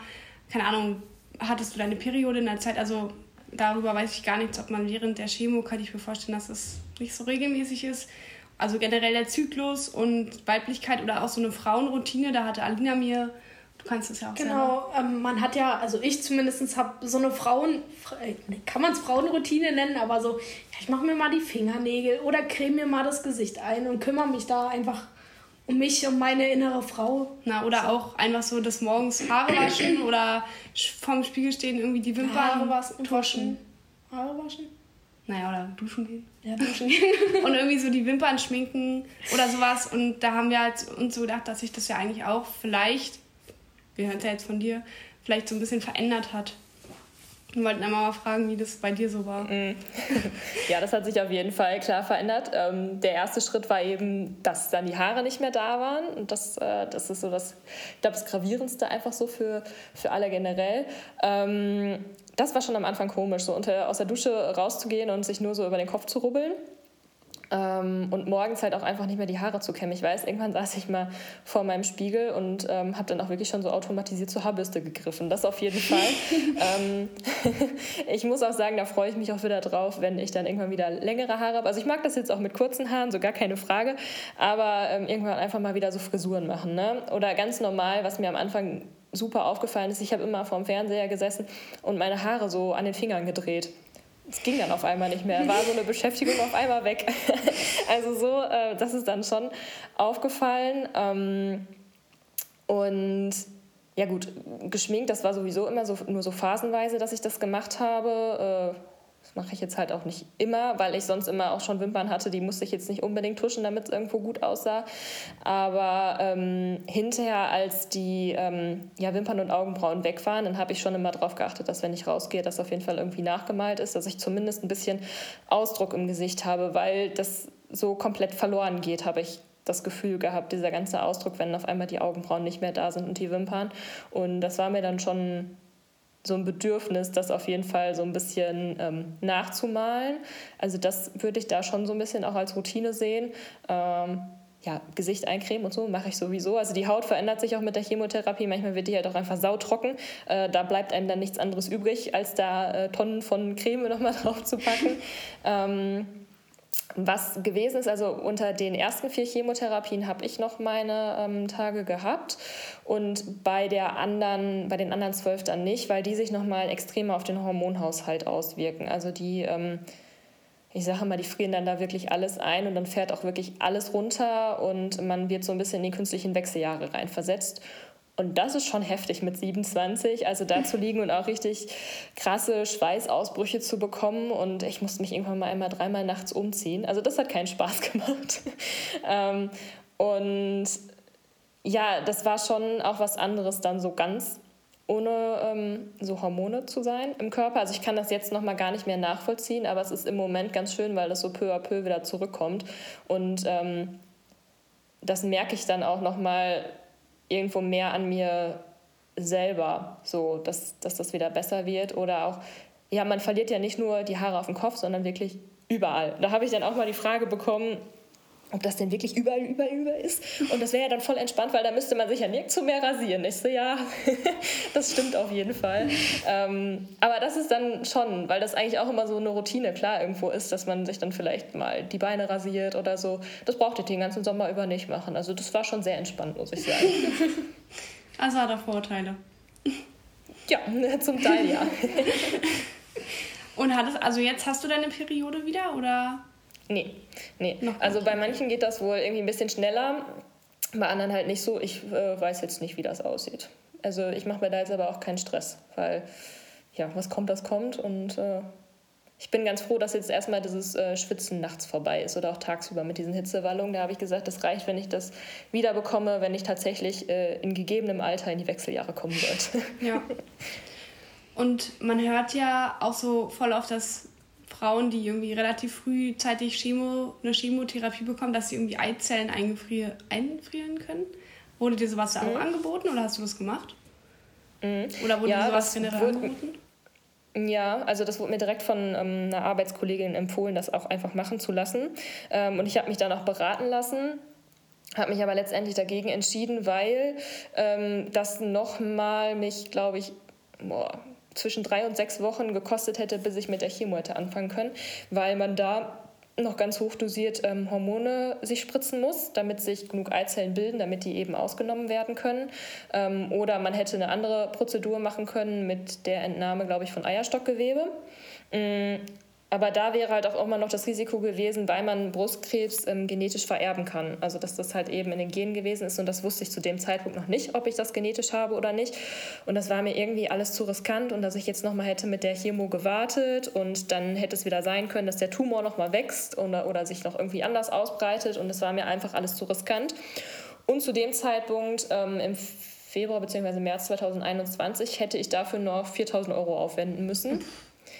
keine Ahnung, hattest du deine Periode in der Zeit? Also darüber weiß ich gar nichts, ob man während der Chemo, kann ich mir vorstellen, dass es nicht so regelmäßig ist also generell der Zyklus und Weiblichkeit oder auch so eine Frauenroutine, da hatte Alina mir, du kannst es ja auch Genau, ähm, man hat ja, also ich zumindest habe so eine Frauen, äh, kann man es Frauenroutine nennen, aber so, ja, ich mache mir mal die Fingernägel oder creme mir mal das Gesicht ein und kümmere mich da einfach um mich, um meine innere Frau. Na, oder so. auch einfach so des Morgens Haare waschen oder vorm Spiegel stehen, irgendwie die Wimpern Haare waschen. Haare waschen? Naja, oder duschen gehen. Ja, duschen [LAUGHS] und irgendwie so die Wimpern schminken oder sowas. Und da haben wir halt uns so gedacht, dass sich das ja eigentlich auch vielleicht, wir hören es ja jetzt von dir, vielleicht so ein bisschen verändert hat. Wir wollten einmal mal fragen, wie das bei dir so war. Mm. [LAUGHS] ja, das hat sich auf jeden Fall klar verändert. Ähm, der erste Schritt war eben, dass dann die Haare nicht mehr da waren. Und das, äh, das ist so das, ich glaube, das Gravierendste einfach so für, für alle generell. Das war schon am Anfang komisch, so unter, aus der Dusche rauszugehen und sich nur so über den Kopf zu rubbeln. Ähm, und morgens halt auch einfach nicht mehr die Haare zu kämmen. Ich weiß, irgendwann saß ich mal vor meinem Spiegel und ähm, habe dann auch wirklich schon so automatisiert zur Haarbürste gegriffen. Das auf jeden Fall. [LAUGHS] ähm, [LAUGHS] ich muss auch sagen, da freue ich mich auch wieder drauf, wenn ich dann irgendwann wieder längere Haare habe. Also ich mag das jetzt auch mit kurzen Haaren, so gar keine Frage. Aber ähm, irgendwann einfach mal wieder so Frisuren machen. Ne? Oder ganz normal, was mir am Anfang super aufgefallen ist, ich habe immer vorm Fernseher gesessen und meine Haare so an den Fingern gedreht. Es ging dann auf einmal nicht mehr, war so eine Beschäftigung auf einmal weg. [LAUGHS] also so, äh, das ist dann schon aufgefallen. Ähm, und ja gut, geschminkt, das war sowieso immer so, nur so phasenweise, dass ich das gemacht habe. Das mache ich jetzt halt auch nicht immer, weil ich sonst immer auch schon Wimpern hatte, die musste ich jetzt nicht unbedingt tuschen, damit es irgendwo gut aussah. Aber ähm, hinterher, als die ähm, ja, Wimpern und Augenbrauen weg waren, dann habe ich schon immer darauf geachtet, dass wenn ich rausgehe, das auf jeden Fall irgendwie nachgemalt ist, dass ich zumindest ein bisschen Ausdruck im Gesicht habe, weil das so komplett verloren geht, habe ich das Gefühl gehabt, dieser ganze Ausdruck, wenn auf einmal die Augenbrauen nicht mehr da sind und die Wimpern. Und das war mir dann schon so ein Bedürfnis, das auf jeden Fall so ein bisschen ähm, nachzumalen. Also das würde ich da schon so ein bisschen auch als Routine sehen. Ähm, ja, Gesicht eincremen und so mache ich sowieso. Also die Haut verändert sich auch mit der Chemotherapie. Manchmal wird die halt auch einfach sautrocken. Äh, da bleibt einem dann nichts anderes übrig, als da äh, Tonnen von Creme nochmal [LAUGHS] drauf zu packen. ähm, was gewesen ist, also unter den ersten vier Chemotherapien habe ich noch meine ähm, Tage gehabt und bei der anderen, bei den anderen zwölf dann nicht, weil die sich nochmal extremer auf den Hormonhaushalt auswirken. Also die, ähm, ich sage mal, die frieren dann da wirklich alles ein und dann fährt auch wirklich alles runter und man wird so ein bisschen in die künstlichen Wechseljahre reinversetzt. Und das ist schon heftig mit 27, also da zu liegen und auch richtig krasse Schweißausbrüche zu bekommen. Und ich musste mich irgendwann mal einmal dreimal nachts umziehen. Also das hat keinen Spaß [LAUGHS] gemacht. ähm, und ja, das war schon auch was anderes, dann so ganz ohne ähm, so Hormone zu sein im Körper. Also ich kann das jetzt noch mal gar nicht mehr nachvollziehen, aber es ist im Moment ganz schön, weil das so peu à peu wieder zurückkommt. Und ähm, das merke ich dann auch noch mal irgendwo mehr an mir selber, so dass, dass das wieder besser wird. Oder auch, ja, man verliert ja nicht nur die Haare auf dem Kopf, sondern wirklich überall. Da habe ich dann auch mal die Frage bekommen, ob das denn wirklich überall, überall, überall ist. Und das wäre ja dann voll entspannt, weil da müsste man sich ja nirgendwo mehr rasieren. Ich so, ja, [LAUGHS] das stimmt auf jeden Fall. Ähm, aber das ist dann schon, weil das eigentlich auch immer so eine Routine klar irgendwo ist, dass man sich dann vielleicht mal die Beine rasiert oder so. Das brauchte ich den ganzen Sommer über nicht machen. Also das war schon sehr entspannt, muss ich sagen. [LAUGHS] Also hat er Vorteile. Ja, [LAUGHS] zum Teil ja. Und hat es, also jetzt hast du deine Periode wieder oder? Nee, nee. also bei manchen geht das wohl irgendwie ein bisschen schneller, bei anderen halt nicht so. Ich äh, weiß jetzt nicht, wie das aussieht. Also ich mache mir da jetzt aber auch keinen Stress, weil ja, was kommt, das kommt. Und äh, ich bin ganz froh, dass jetzt erstmal dieses äh, Schwitzen nachts vorbei ist oder auch tagsüber mit diesen Hitzewallungen. Da habe ich gesagt, das reicht, wenn ich das wiederbekomme, wenn ich tatsächlich äh, in gegebenem Alter in die Wechseljahre kommen sollte. Ja. [LAUGHS] Und man hört ja auch so voll auf das Frauen, die irgendwie relativ frühzeitig Chemo, eine Chemotherapie bekommen, dass sie irgendwie Eizellen einfrieren können. Wurde dir sowas da mhm. auch angeboten oder hast du das gemacht? Mhm. Oder wurde ja, dir sowas generell angeboten? Ja, also das wurde mir direkt von ähm, einer Arbeitskollegin empfohlen, das auch einfach machen zu lassen. Ähm, und ich habe mich dann auch beraten lassen habe mich aber letztendlich dagegen entschieden, weil ähm, das nochmal mich, glaube ich, boah, zwischen drei und sechs Wochen gekostet hätte, bis ich mit der Chemo hätte anfangen können, weil man da noch ganz hochdosiert ähm, Hormone sich spritzen muss, damit sich genug Eizellen bilden, damit die eben ausgenommen werden können. Ähm, oder man hätte eine andere Prozedur machen können mit der Entnahme, glaube ich, von Eierstockgewebe. Ähm, aber da wäre halt auch immer noch das Risiko gewesen, weil man Brustkrebs ähm, genetisch vererben kann. Also dass das halt eben in den Genen gewesen ist und das wusste ich zu dem Zeitpunkt noch nicht, ob ich das genetisch habe oder nicht. Und das war mir irgendwie alles zu riskant und dass ich jetzt nochmal hätte mit der Chemo gewartet und dann hätte es wieder sein können, dass der Tumor nochmal wächst oder, oder sich noch irgendwie anders ausbreitet und es war mir einfach alles zu riskant. Und zu dem Zeitpunkt ähm, im Februar bzw. März 2021 hätte ich dafür noch 4000 Euro aufwenden müssen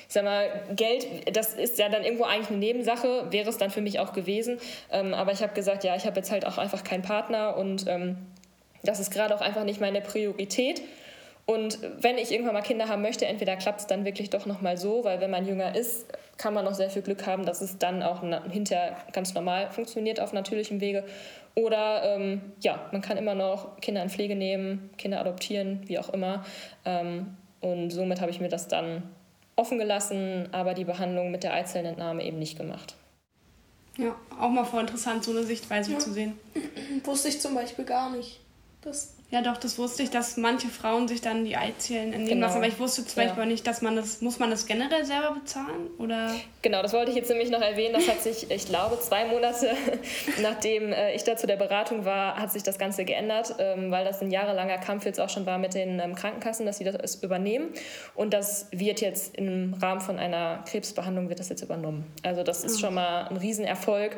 ich sag mal, Geld, das ist ja dann irgendwo eigentlich eine Nebensache, wäre es dann für mich auch gewesen. Ähm, aber ich habe gesagt, ja, ich habe jetzt halt auch einfach keinen Partner und ähm, das ist gerade auch einfach nicht meine Priorität. Und wenn ich irgendwann mal Kinder haben möchte, entweder klappt es dann wirklich doch nochmal so, weil wenn man jünger ist, kann man noch sehr viel Glück haben, dass es dann auch hinterher ganz normal funktioniert auf natürlichem Wege. Oder ähm, ja, man kann immer noch Kinder in Pflege nehmen, Kinder adoptieren, wie auch immer. Ähm, und somit habe ich mir das dann offen gelassen, aber die Behandlung mit der Eizellentnahme eben nicht gemacht. Ja, auch mal voll interessant, so eine Sichtweise ja. zu sehen. [CLEARS THROAT] Wusste ich zum Beispiel gar nicht. Das ja, doch, das wusste ich, dass manche Frauen sich dann die Eizellen entnehmen genau. lassen. Aber ich wusste zum Beispiel ja. nicht, dass man das, muss man das generell selber bezahlen? Oder? Genau, das wollte ich jetzt nämlich noch erwähnen. Das hat sich, ich glaube, zwei Monate [LAUGHS] nachdem äh, ich da zu der Beratung war, hat sich das Ganze geändert, ähm, weil das ein jahrelanger Kampf jetzt auch schon war mit den ähm, Krankenkassen, dass sie das übernehmen. Und das wird jetzt im Rahmen von einer Krebsbehandlung wird das jetzt übernommen. Also das ist ah. schon mal ein Riesenerfolg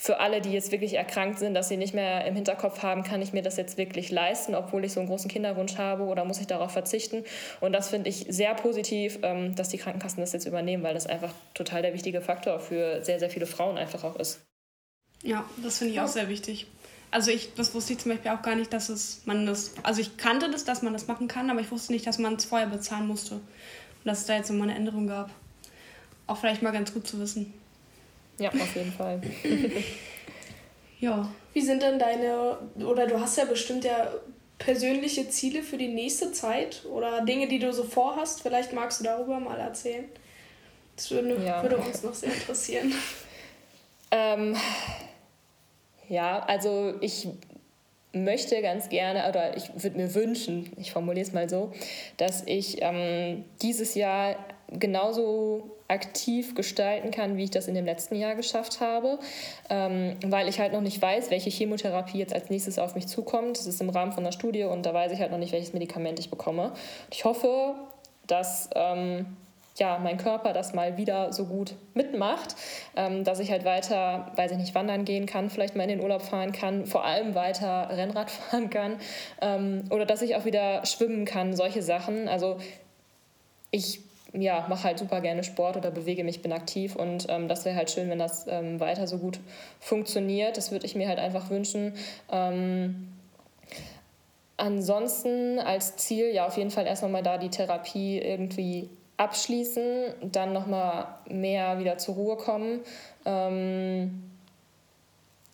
für alle, die jetzt wirklich erkrankt sind, dass sie nicht mehr im Hinterkopf haben, kann ich mir das jetzt wirklich leisten, obwohl ich so einen großen Kinderwunsch habe oder muss ich darauf verzichten. Und das finde ich sehr positiv, ähm, dass die Krankenkassen das jetzt übernehmen, weil das einfach total der wichtige Faktor für sehr, sehr viele Frauen einfach auch ist. Ja, das finde ich auch sehr wichtig. Also ich, das wusste ich zum Beispiel auch gar nicht, dass es man das, also ich kannte das, dass man das machen kann, aber ich wusste nicht, dass man es vorher bezahlen musste. Und dass es da jetzt nochmal eine Änderung gab. Auch vielleicht mal ganz gut zu wissen. Ja, auf jeden Fall. [LAUGHS] ja. Wie sind denn deine, oder du hast ja bestimmt ja persönliche Ziele für die nächste Zeit oder Dinge, die du so vorhast? Vielleicht magst du darüber mal erzählen. Das würde, ja. würde uns noch sehr interessieren. [LAUGHS] Ähm, ja, also ich möchte ganz gerne oder ich würde mir wünschen, ich formuliere es mal so, dass ich ähm, dieses Jahr genauso aktiv gestalten kann, wie ich das in dem letzten Jahr geschafft habe, ähm, weil ich halt noch nicht weiß, welche Chemotherapie jetzt als nächstes auf mich zukommt. Das ist im Rahmen von der Studie und da weiß ich halt noch nicht, welches Medikament ich bekomme. Ich hoffe, dass ähm, ja, mein Körper das mal wieder so gut mitmacht, ähm, dass ich halt weiter, weiß ich nicht, wandern gehen kann, vielleicht mal in den Urlaub fahren kann, vor allem weiter Rennrad [LAUGHS] fahren kann ähm, oder dass ich auch wieder schwimmen kann, solche Sachen. Also ich ja, mache halt super gerne Sport oder bewege mich, bin aktiv und ähm, das wäre halt schön, wenn das ähm, weiter so gut funktioniert. Das würde ich mir halt einfach wünschen. Ähm, ansonsten als Ziel ja auf jeden Fall erstmal mal da die Therapie irgendwie abschließen, dann nochmal mehr wieder zur Ruhe kommen, ähm,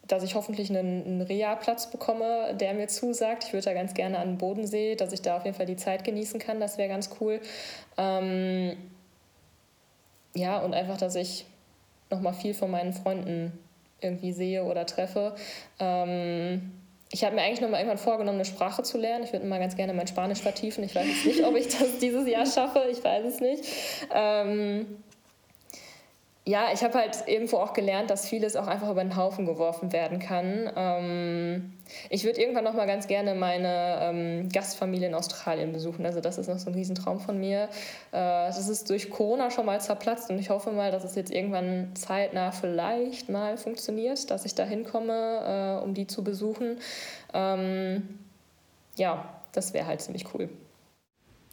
dass ich hoffentlich einen, einen Reha-Platz bekomme, der mir zusagt. Ich würde da ganz gerne an den Bodensee, dass ich da auf jeden Fall die Zeit genießen kann, das wäre ganz cool. Ähm, ja, und einfach, dass ich nochmal viel von meinen Freunden irgendwie sehe oder treffe. Ähm, ich habe mir eigentlich noch mal irgendwann vorgenommen, eine Sprache zu lernen. Ich würde mal ganz gerne mein Spanisch vertiefen. Ich weiß jetzt nicht, ob ich das dieses Jahr schaffe. Ich weiß es nicht. Ähm, ja, ich habe halt irgendwo auch gelernt, dass vieles auch einfach über den Haufen geworfen werden kann. Ähm, ich würde irgendwann noch mal ganz gerne meine ähm, Gastfamilie in Australien besuchen. Also das ist noch so ein Riesentraum von mir. Äh, das ist durch Corona schon mal zerplatzt und ich hoffe mal, dass es jetzt irgendwann zeitnah vielleicht mal funktioniert, dass ich da hinkomme, äh, um die zu besuchen. Ähm, ja, das wäre halt ziemlich cool.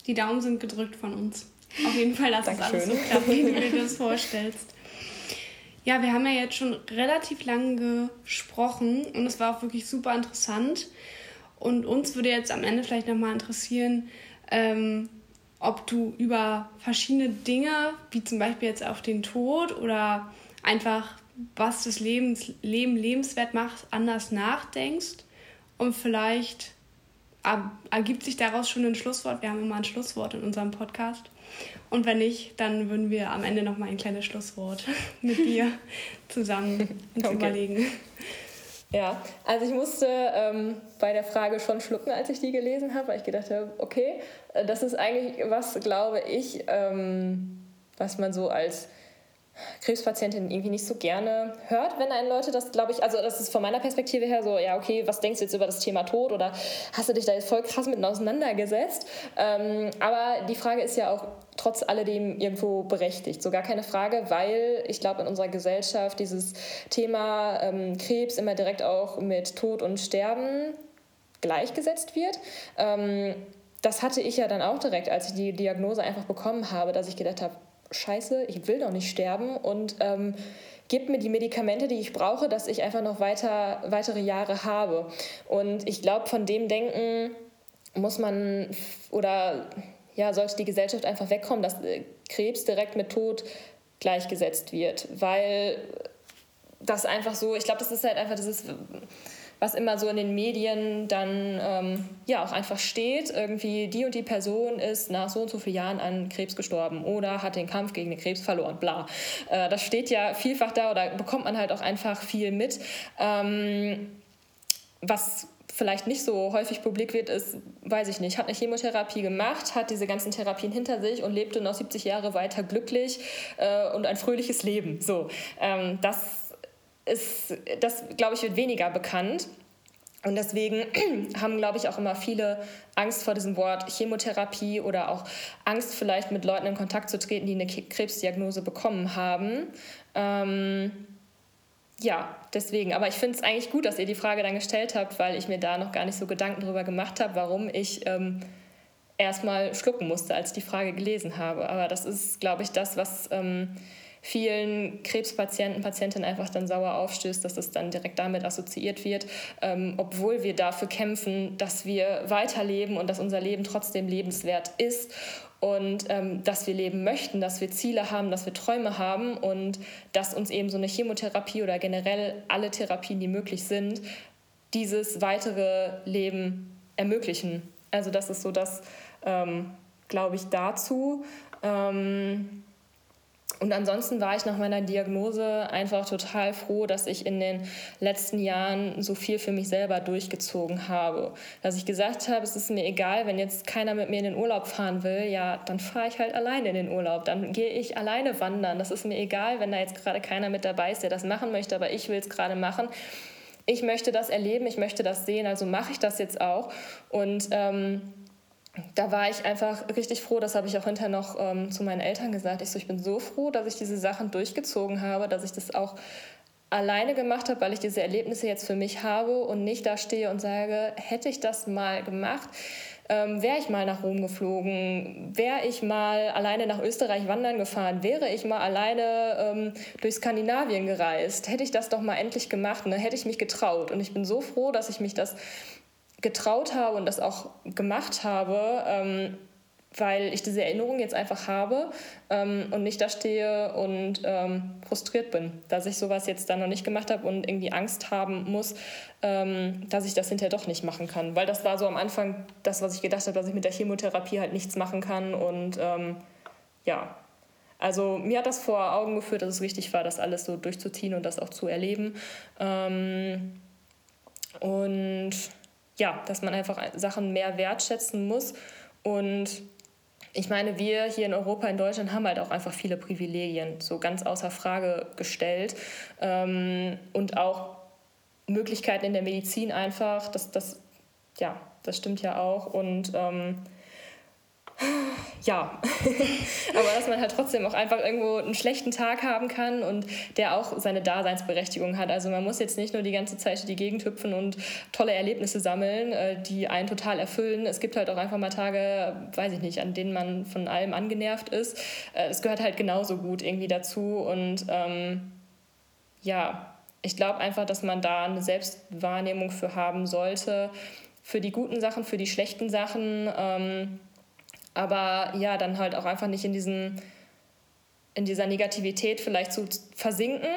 Die Daumen sind gedrückt von uns. Auf jeden Fall, dass es alles so klappt, wie du dir das vorstellst. Ja, wir haben ja jetzt schon relativ lange gesprochen und es war auch wirklich super interessant. Und uns würde jetzt am Ende vielleicht nochmal interessieren, ähm, ob du über verschiedene Dinge, wie zum Beispiel jetzt auf den Tod oder einfach was das Lebens, Leben lebenswert macht, anders nachdenkst und vielleicht ergibt sich daraus schon ein Schlusswort. Wir haben immer ein Schlusswort in unserem Podcast. Und wenn nicht, dann würden wir am Ende noch mal ein kleines Schlusswort [LAUGHS] mit dir zusammen [LAUGHS] uns okay. überlegen. Ja, also ich musste ähm, bei der Frage schon schlucken, als ich die gelesen habe, weil ich gedacht habe, okay, äh, das ist eigentlich was, glaube ich, ähm, was man so als Krebspatientin irgendwie nicht so gerne hört, wenn einen Leute das, glaube ich, also das ist von meiner Perspektive her so, ja, okay, was denkst du jetzt über das Thema Tod oder hast du dich da jetzt voll krass mit auseinandergesetzt? Ähm, aber die Frage ist ja auch trotz alledem irgendwo berechtigt, so gar keine Frage, weil ich glaube, in unserer Gesellschaft dieses Thema ähm, Krebs immer direkt auch mit Tod und Sterben gleichgesetzt wird. Ähm, das hatte ich ja dann auch direkt, als ich die Diagnose einfach bekommen habe, dass ich gedacht habe, scheiße, ich will doch nicht sterben und ähm, gib mir die Medikamente, die ich brauche, dass ich einfach noch weiter, weitere Jahre habe. Und ich glaube, von dem Denken muss man oder ja, sollte die Gesellschaft einfach wegkommen, dass äh, Krebs direkt mit Tod gleichgesetzt wird, weil das einfach so, ich glaube, das ist halt einfach, das ist was immer so in den Medien dann ähm, ja auch einfach steht. Irgendwie die und die Person ist nach so und so vielen Jahren an Krebs gestorben oder hat den Kampf gegen den Krebs verloren, bla. Äh, das steht ja vielfach da oder bekommt man halt auch einfach viel mit. Ähm, was vielleicht nicht so häufig publik wird, ist, weiß ich nicht, hat eine Chemotherapie gemacht, hat diese ganzen Therapien hinter sich und lebte noch 70 Jahre weiter glücklich äh, und ein fröhliches Leben. So, ähm, das ist, das, glaube ich, wird weniger bekannt. Und deswegen [CLEARS THROAT] haben, glaube ich, auch immer viele Angst vor diesem Wort Chemotherapie oder auch Angst, vielleicht mit Leuten in Kontakt zu treten, die eine Krebsdiagnose bekommen haben. Ähm, ja, deswegen. Aber ich finde es eigentlich gut, dass ihr die Frage dann gestellt habt, weil ich mir da noch gar nicht so Gedanken darüber gemacht habe, warum ich ähm, erstmal schlucken musste, als ich die Frage gelesen habe. Aber das ist, glaube ich, das, was. Ähm, vielen Krebspatienten, Patientinnen einfach dann sauer aufstößt, dass das dann direkt damit assoziiert wird, ähm, obwohl wir dafür kämpfen, dass wir weiterleben und dass unser Leben trotzdem lebenswert ist und ähm, dass wir leben möchten, dass wir Ziele haben, dass wir Träume haben und dass uns eben so eine Chemotherapie oder generell alle Therapien, die möglich sind, dieses weitere Leben ermöglichen. Also das ist so das, ähm, glaube ich, dazu. Ähm, und ansonsten war ich nach meiner Diagnose einfach total froh, dass ich in den letzten Jahren so viel für mich selber durchgezogen habe. Dass ich gesagt habe, es ist mir egal, wenn jetzt keiner mit mir in den Urlaub fahren will, ja, dann fahre ich halt alleine in den Urlaub. Dann gehe ich alleine wandern. Das ist mir egal, wenn da jetzt gerade keiner mit dabei ist, der das machen möchte, aber ich will es gerade machen. Ich möchte das erleben, ich möchte das sehen, also mache ich das jetzt auch. Und ähm, da war ich einfach richtig froh, das habe ich auch hinterher noch ähm, zu meinen Eltern gesagt. Ich so, ich bin so froh, dass ich diese Sachen durchgezogen habe, dass ich das auch alleine gemacht habe, weil ich diese Erlebnisse jetzt für mich habe und nicht da stehe und sage, hätte ich das mal gemacht, ähm, wäre ich mal nach Rom geflogen, wäre ich mal alleine nach Österreich wandern gefahren, wäre ich mal alleine ähm, durch Skandinavien gereist, hätte ich das doch mal endlich gemacht, ne? hätte ich mich getraut. Und ich bin so froh, dass ich mich das getraut habe und das auch gemacht habe, ähm, weil ich diese Erinnerung jetzt einfach habe ähm, und nicht da stehe und ähm, frustriert bin, dass ich sowas jetzt dann noch nicht gemacht habe und irgendwie Angst haben muss, ähm, dass ich das hinterher doch nicht machen kann. Weil das war so am Anfang das, was ich gedacht habe, dass ich mit der Chemotherapie halt nichts machen kann und ähm, ja. Also mir hat das vor Augen geführt, dass es richtig war, das alles so durchzuziehen und das auch zu erleben. Ähm, und ja, dass man einfach Sachen mehr wertschätzen muss. Und ich meine, wir hier in Europa, in Deutschland haben halt auch einfach viele Privilegien, so ganz außer Frage gestellt. Ähm, und auch Möglichkeiten in der Medizin einfach, das, das, ja, das stimmt ja auch. Und ähm, ja, [LAUGHS] aber dass man halt trotzdem auch einfach irgendwo einen schlechten Tag haben kann und der auch seine Daseinsberechtigung hat. Also man muss jetzt nicht nur die ganze Zeit durch die Gegend hüpfen und tolle Erlebnisse sammeln, äh, die einen total erfüllen. Es gibt halt auch einfach mal Tage, weiß ich nicht, an denen man von allem angenervt ist. Äh, es gehört halt genauso gut irgendwie dazu und ähm, ja, ich glaube einfach, dass man da eine Selbstwahrnehmung für haben sollte, für die guten Sachen, für die schlechten Sachen. Ähm, aber ja, dann halt auch einfach nicht in, diesen, in dieser Negativität vielleicht zu versinken,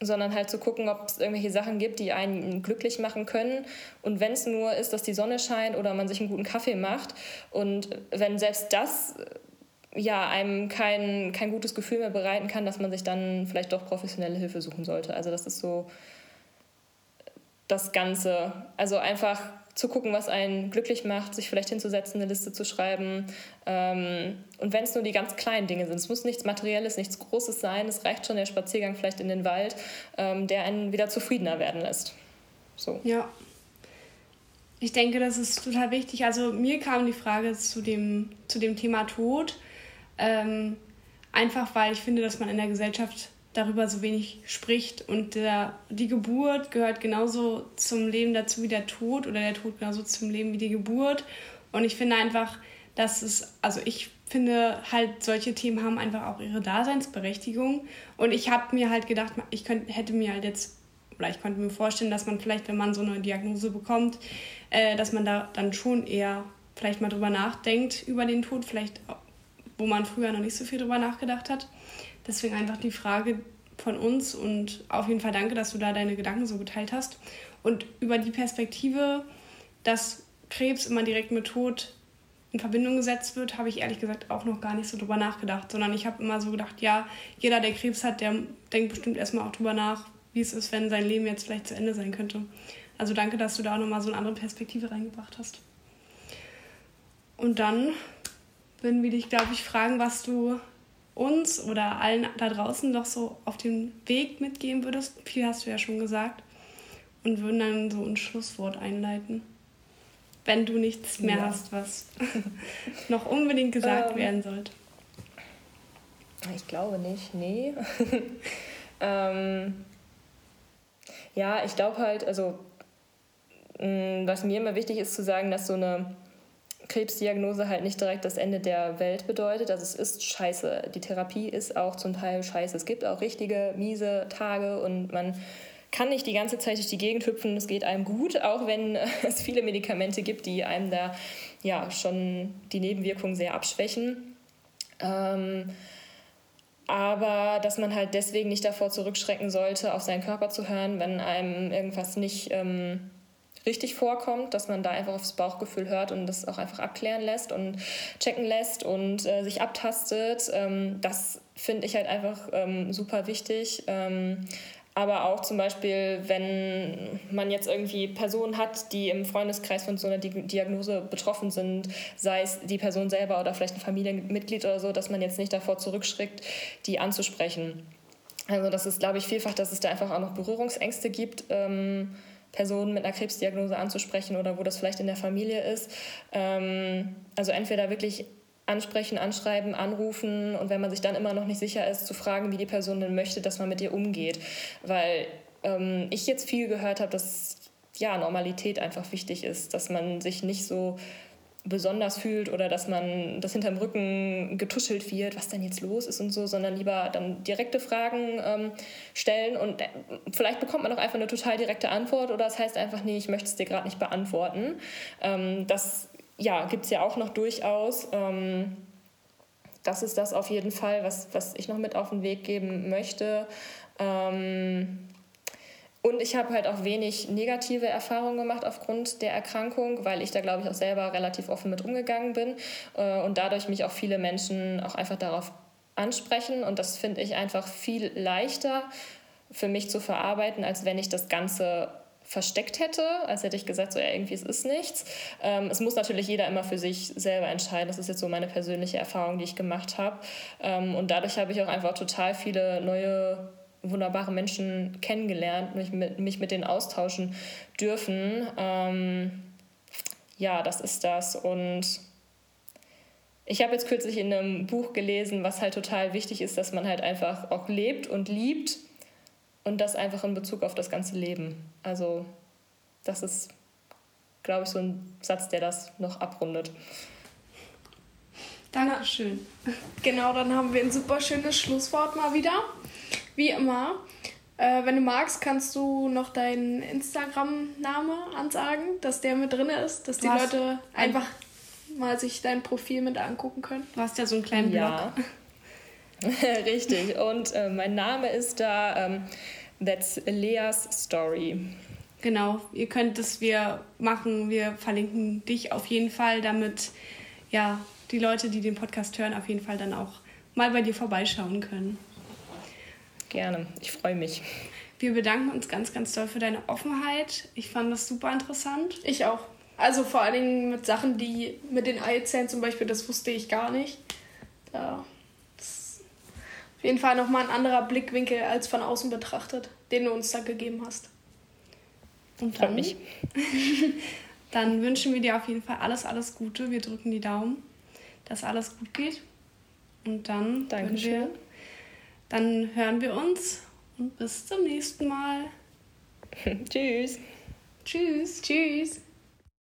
sondern halt zu gucken, ob es irgendwelche Sachen gibt, die einen glücklich machen können. Und wenn es nur ist, dass die Sonne scheint oder man sich einen guten Kaffee macht und wenn selbst das ja, einem kein, kein gutes Gefühl mehr bereiten kann, dass man sich dann vielleicht doch professionelle Hilfe suchen sollte. Also das ist so das Ganze. Also einfach zu gucken, was einen glücklich macht, sich vielleicht hinzusetzen, eine Liste zu schreiben. Ähm, und wenn es nur die ganz kleinen Dinge sind, es muss nichts Materielles, nichts Großes sein, es reicht schon der Spaziergang vielleicht in den Wald, ähm, der einen wieder zufriedener werden lässt. So. Ja. Ich denke, das ist total wichtig. Also mir kam die Frage zu dem, zu dem Thema Tod. Ähm, einfach weil ich finde, dass man in der Gesellschaft darüber so wenig spricht. Und der, die Geburt gehört genauso zum Leben dazu wie der Tod oder der Tod genauso zum Leben wie die Geburt. Und ich finde einfach, dass es, also ich finde halt, solche Themen haben einfach auch ihre Daseinsberechtigung. Und ich habe mir halt gedacht, ich könnte, hätte mir halt jetzt, oder ich konnte mir vorstellen, dass man vielleicht, wenn man so eine Diagnose bekommt, äh, dass man da dann schon eher vielleicht mal drüber nachdenkt über den Tod, vielleicht wo man früher noch nicht so viel drüber nachgedacht hat. Deswegen einfach die Frage von uns und auf jeden Fall danke, dass du da deine Gedanken so geteilt hast. Und über die Perspektive, dass Krebs immer direkt mit Tod in Verbindung gesetzt wird, habe ich ehrlich gesagt auch noch gar nicht so drüber nachgedacht, sondern ich habe immer so gedacht, ja, jeder, der Krebs hat, der denkt bestimmt erstmal auch drüber nach, wie es ist, wenn sein Leben jetzt vielleicht zu Ende sein könnte. Also danke, dass du da auch nochmal so eine andere Perspektive reingebracht hast. Und dann würden wir dich, glaube ich, fragen, was du uns oder allen da draußen noch so auf den Weg mitgeben würdest? Viel hast du ja schon gesagt. Und würden dann so ein Schlusswort einleiten. Wenn du nichts mehr ja. hast, was [LAUGHS] noch unbedingt gesagt ähm, werden sollte. Ich glaube nicht, nee. [LAUGHS] ähm, ja, ich glaube halt, also mm, was mir immer wichtig ist zu sagen, dass so eine Krebsdiagnose halt nicht direkt das Ende der Welt bedeutet. Also es ist scheiße. Die Therapie ist auch zum Teil scheiße. Es gibt auch richtige, miese Tage und man kann nicht die ganze Zeit durch die Gegend hüpfen. Es geht einem gut, auch wenn [LAUGHS] es viele Medikamente gibt, die einem da ja schon die Nebenwirkungen sehr abschwächen. Ähm, aber dass man halt deswegen nicht davor zurückschrecken sollte, auf seinen Körper zu hören, wenn einem irgendwas nicht ähm, richtig vorkommt, dass man da einfach aufs Bauchgefühl hört und das auch einfach abklären lässt und checken lässt und äh, sich abtastet. Ähm, das finde ich halt einfach ähm, super wichtig. Ähm, aber auch zum Beispiel, wenn man jetzt irgendwie Personen hat, die im Freundeskreis von so einer Diagnose betroffen sind, sei es die Person selber oder vielleicht ein Familienmitglied oder so, dass man jetzt nicht davor zurückschreckt, die anzusprechen. Also das ist, glaube ich, vielfach, dass es da einfach auch noch Berührungsängste gibt. Ähm, Personen mit einer Krebsdiagnose anzusprechen oder wo das vielleicht in der Familie ist. Ähm, also entweder wirklich ansprechen, anschreiben, anrufen und wenn man sich dann immer noch nicht sicher ist, zu fragen, wie die Person denn möchte, dass man mit ihr umgeht. Weil ähm, ich jetzt viel gehört habe, dass ja, Normalität einfach wichtig ist, dass man sich nicht so besonders fühlt oder dass man das hinterm Rücken getuschelt wird, was denn jetzt los ist und so, sondern lieber dann direkte Fragen ähm, stellen und äh, vielleicht bekommt man auch einfach eine total direkte Antwort oder es das heißt einfach, nee, ich möchte es dir gerade nicht beantworten. Ähm, das ja, gibt es ja auch noch durchaus. Ähm, das ist das auf jeden Fall, was, was ich noch mit auf den Weg geben möchte. Ähm, und ich habe halt auch wenig negative Erfahrungen gemacht aufgrund der Erkrankung, weil ich da, glaube ich, auch selber relativ offen mit umgegangen bin äh, und dadurch mich auch viele Menschen auch einfach darauf ansprechen. Und das finde ich einfach viel leichter für mich zu verarbeiten, als wenn ich das Ganze versteckt hätte, als hätte ich gesagt, so ja, irgendwie es ist nichts. Ähm, es muss natürlich jeder immer für sich selber entscheiden. Das ist jetzt so meine persönliche Erfahrung, die ich gemacht habe. Ähm, und dadurch habe ich auch einfach total viele neue wunderbare Menschen kennengelernt, mich mit, mich mit denen austauschen dürfen. Ähm, ja, das ist das. Und ich habe jetzt kürzlich in einem Buch gelesen, was halt total wichtig ist, dass man halt einfach auch lebt und liebt und das einfach in Bezug auf das ganze Leben. Also das ist, glaube ich, so ein Satz, der das noch abrundet. Dankeschön. Genau, dann haben wir ein super schönes Schlusswort mal wieder. Wie immer. Äh, wenn du magst, kannst du noch deinen Instagram-Name ansagen, dass der mit drin ist, dass du die Leute einfach mal sich dein Profil mit angucken können. Du hast ja so einen kleinen Blog. Ja. [LAUGHS] Richtig. Und äh, mein Name ist da ähm, That's Leas Story. Genau, ihr könnt es wir machen. Wir verlinken dich auf jeden Fall, damit ja die Leute, die den Podcast hören, auf jeden Fall dann auch mal bei dir vorbeischauen können. Gerne, ich freue mich. Wir bedanken uns ganz, ganz doll für deine Offenheit. Ich fand das super interessant. Ich auch. Also vor allen Dingen mit Sachen, die mit den Eizellen zum Beispiel, das wusste ich gar nicht. Da auf jeden Fall nochmal ein anderer Blickwinkel als von außen betrachtet, den du uns da gegeben hast. Und dann, mich. [LAUGHS] dann wünschen wir dir auf jeden Fall alles, alles Gute. Wir drücken die Daumen, dass alles gut geht. Und dann, wir, dann hören wir uns und bis zum nächsten Mal. [LAUGHS] Tschüss. Tschüss. Tschüss.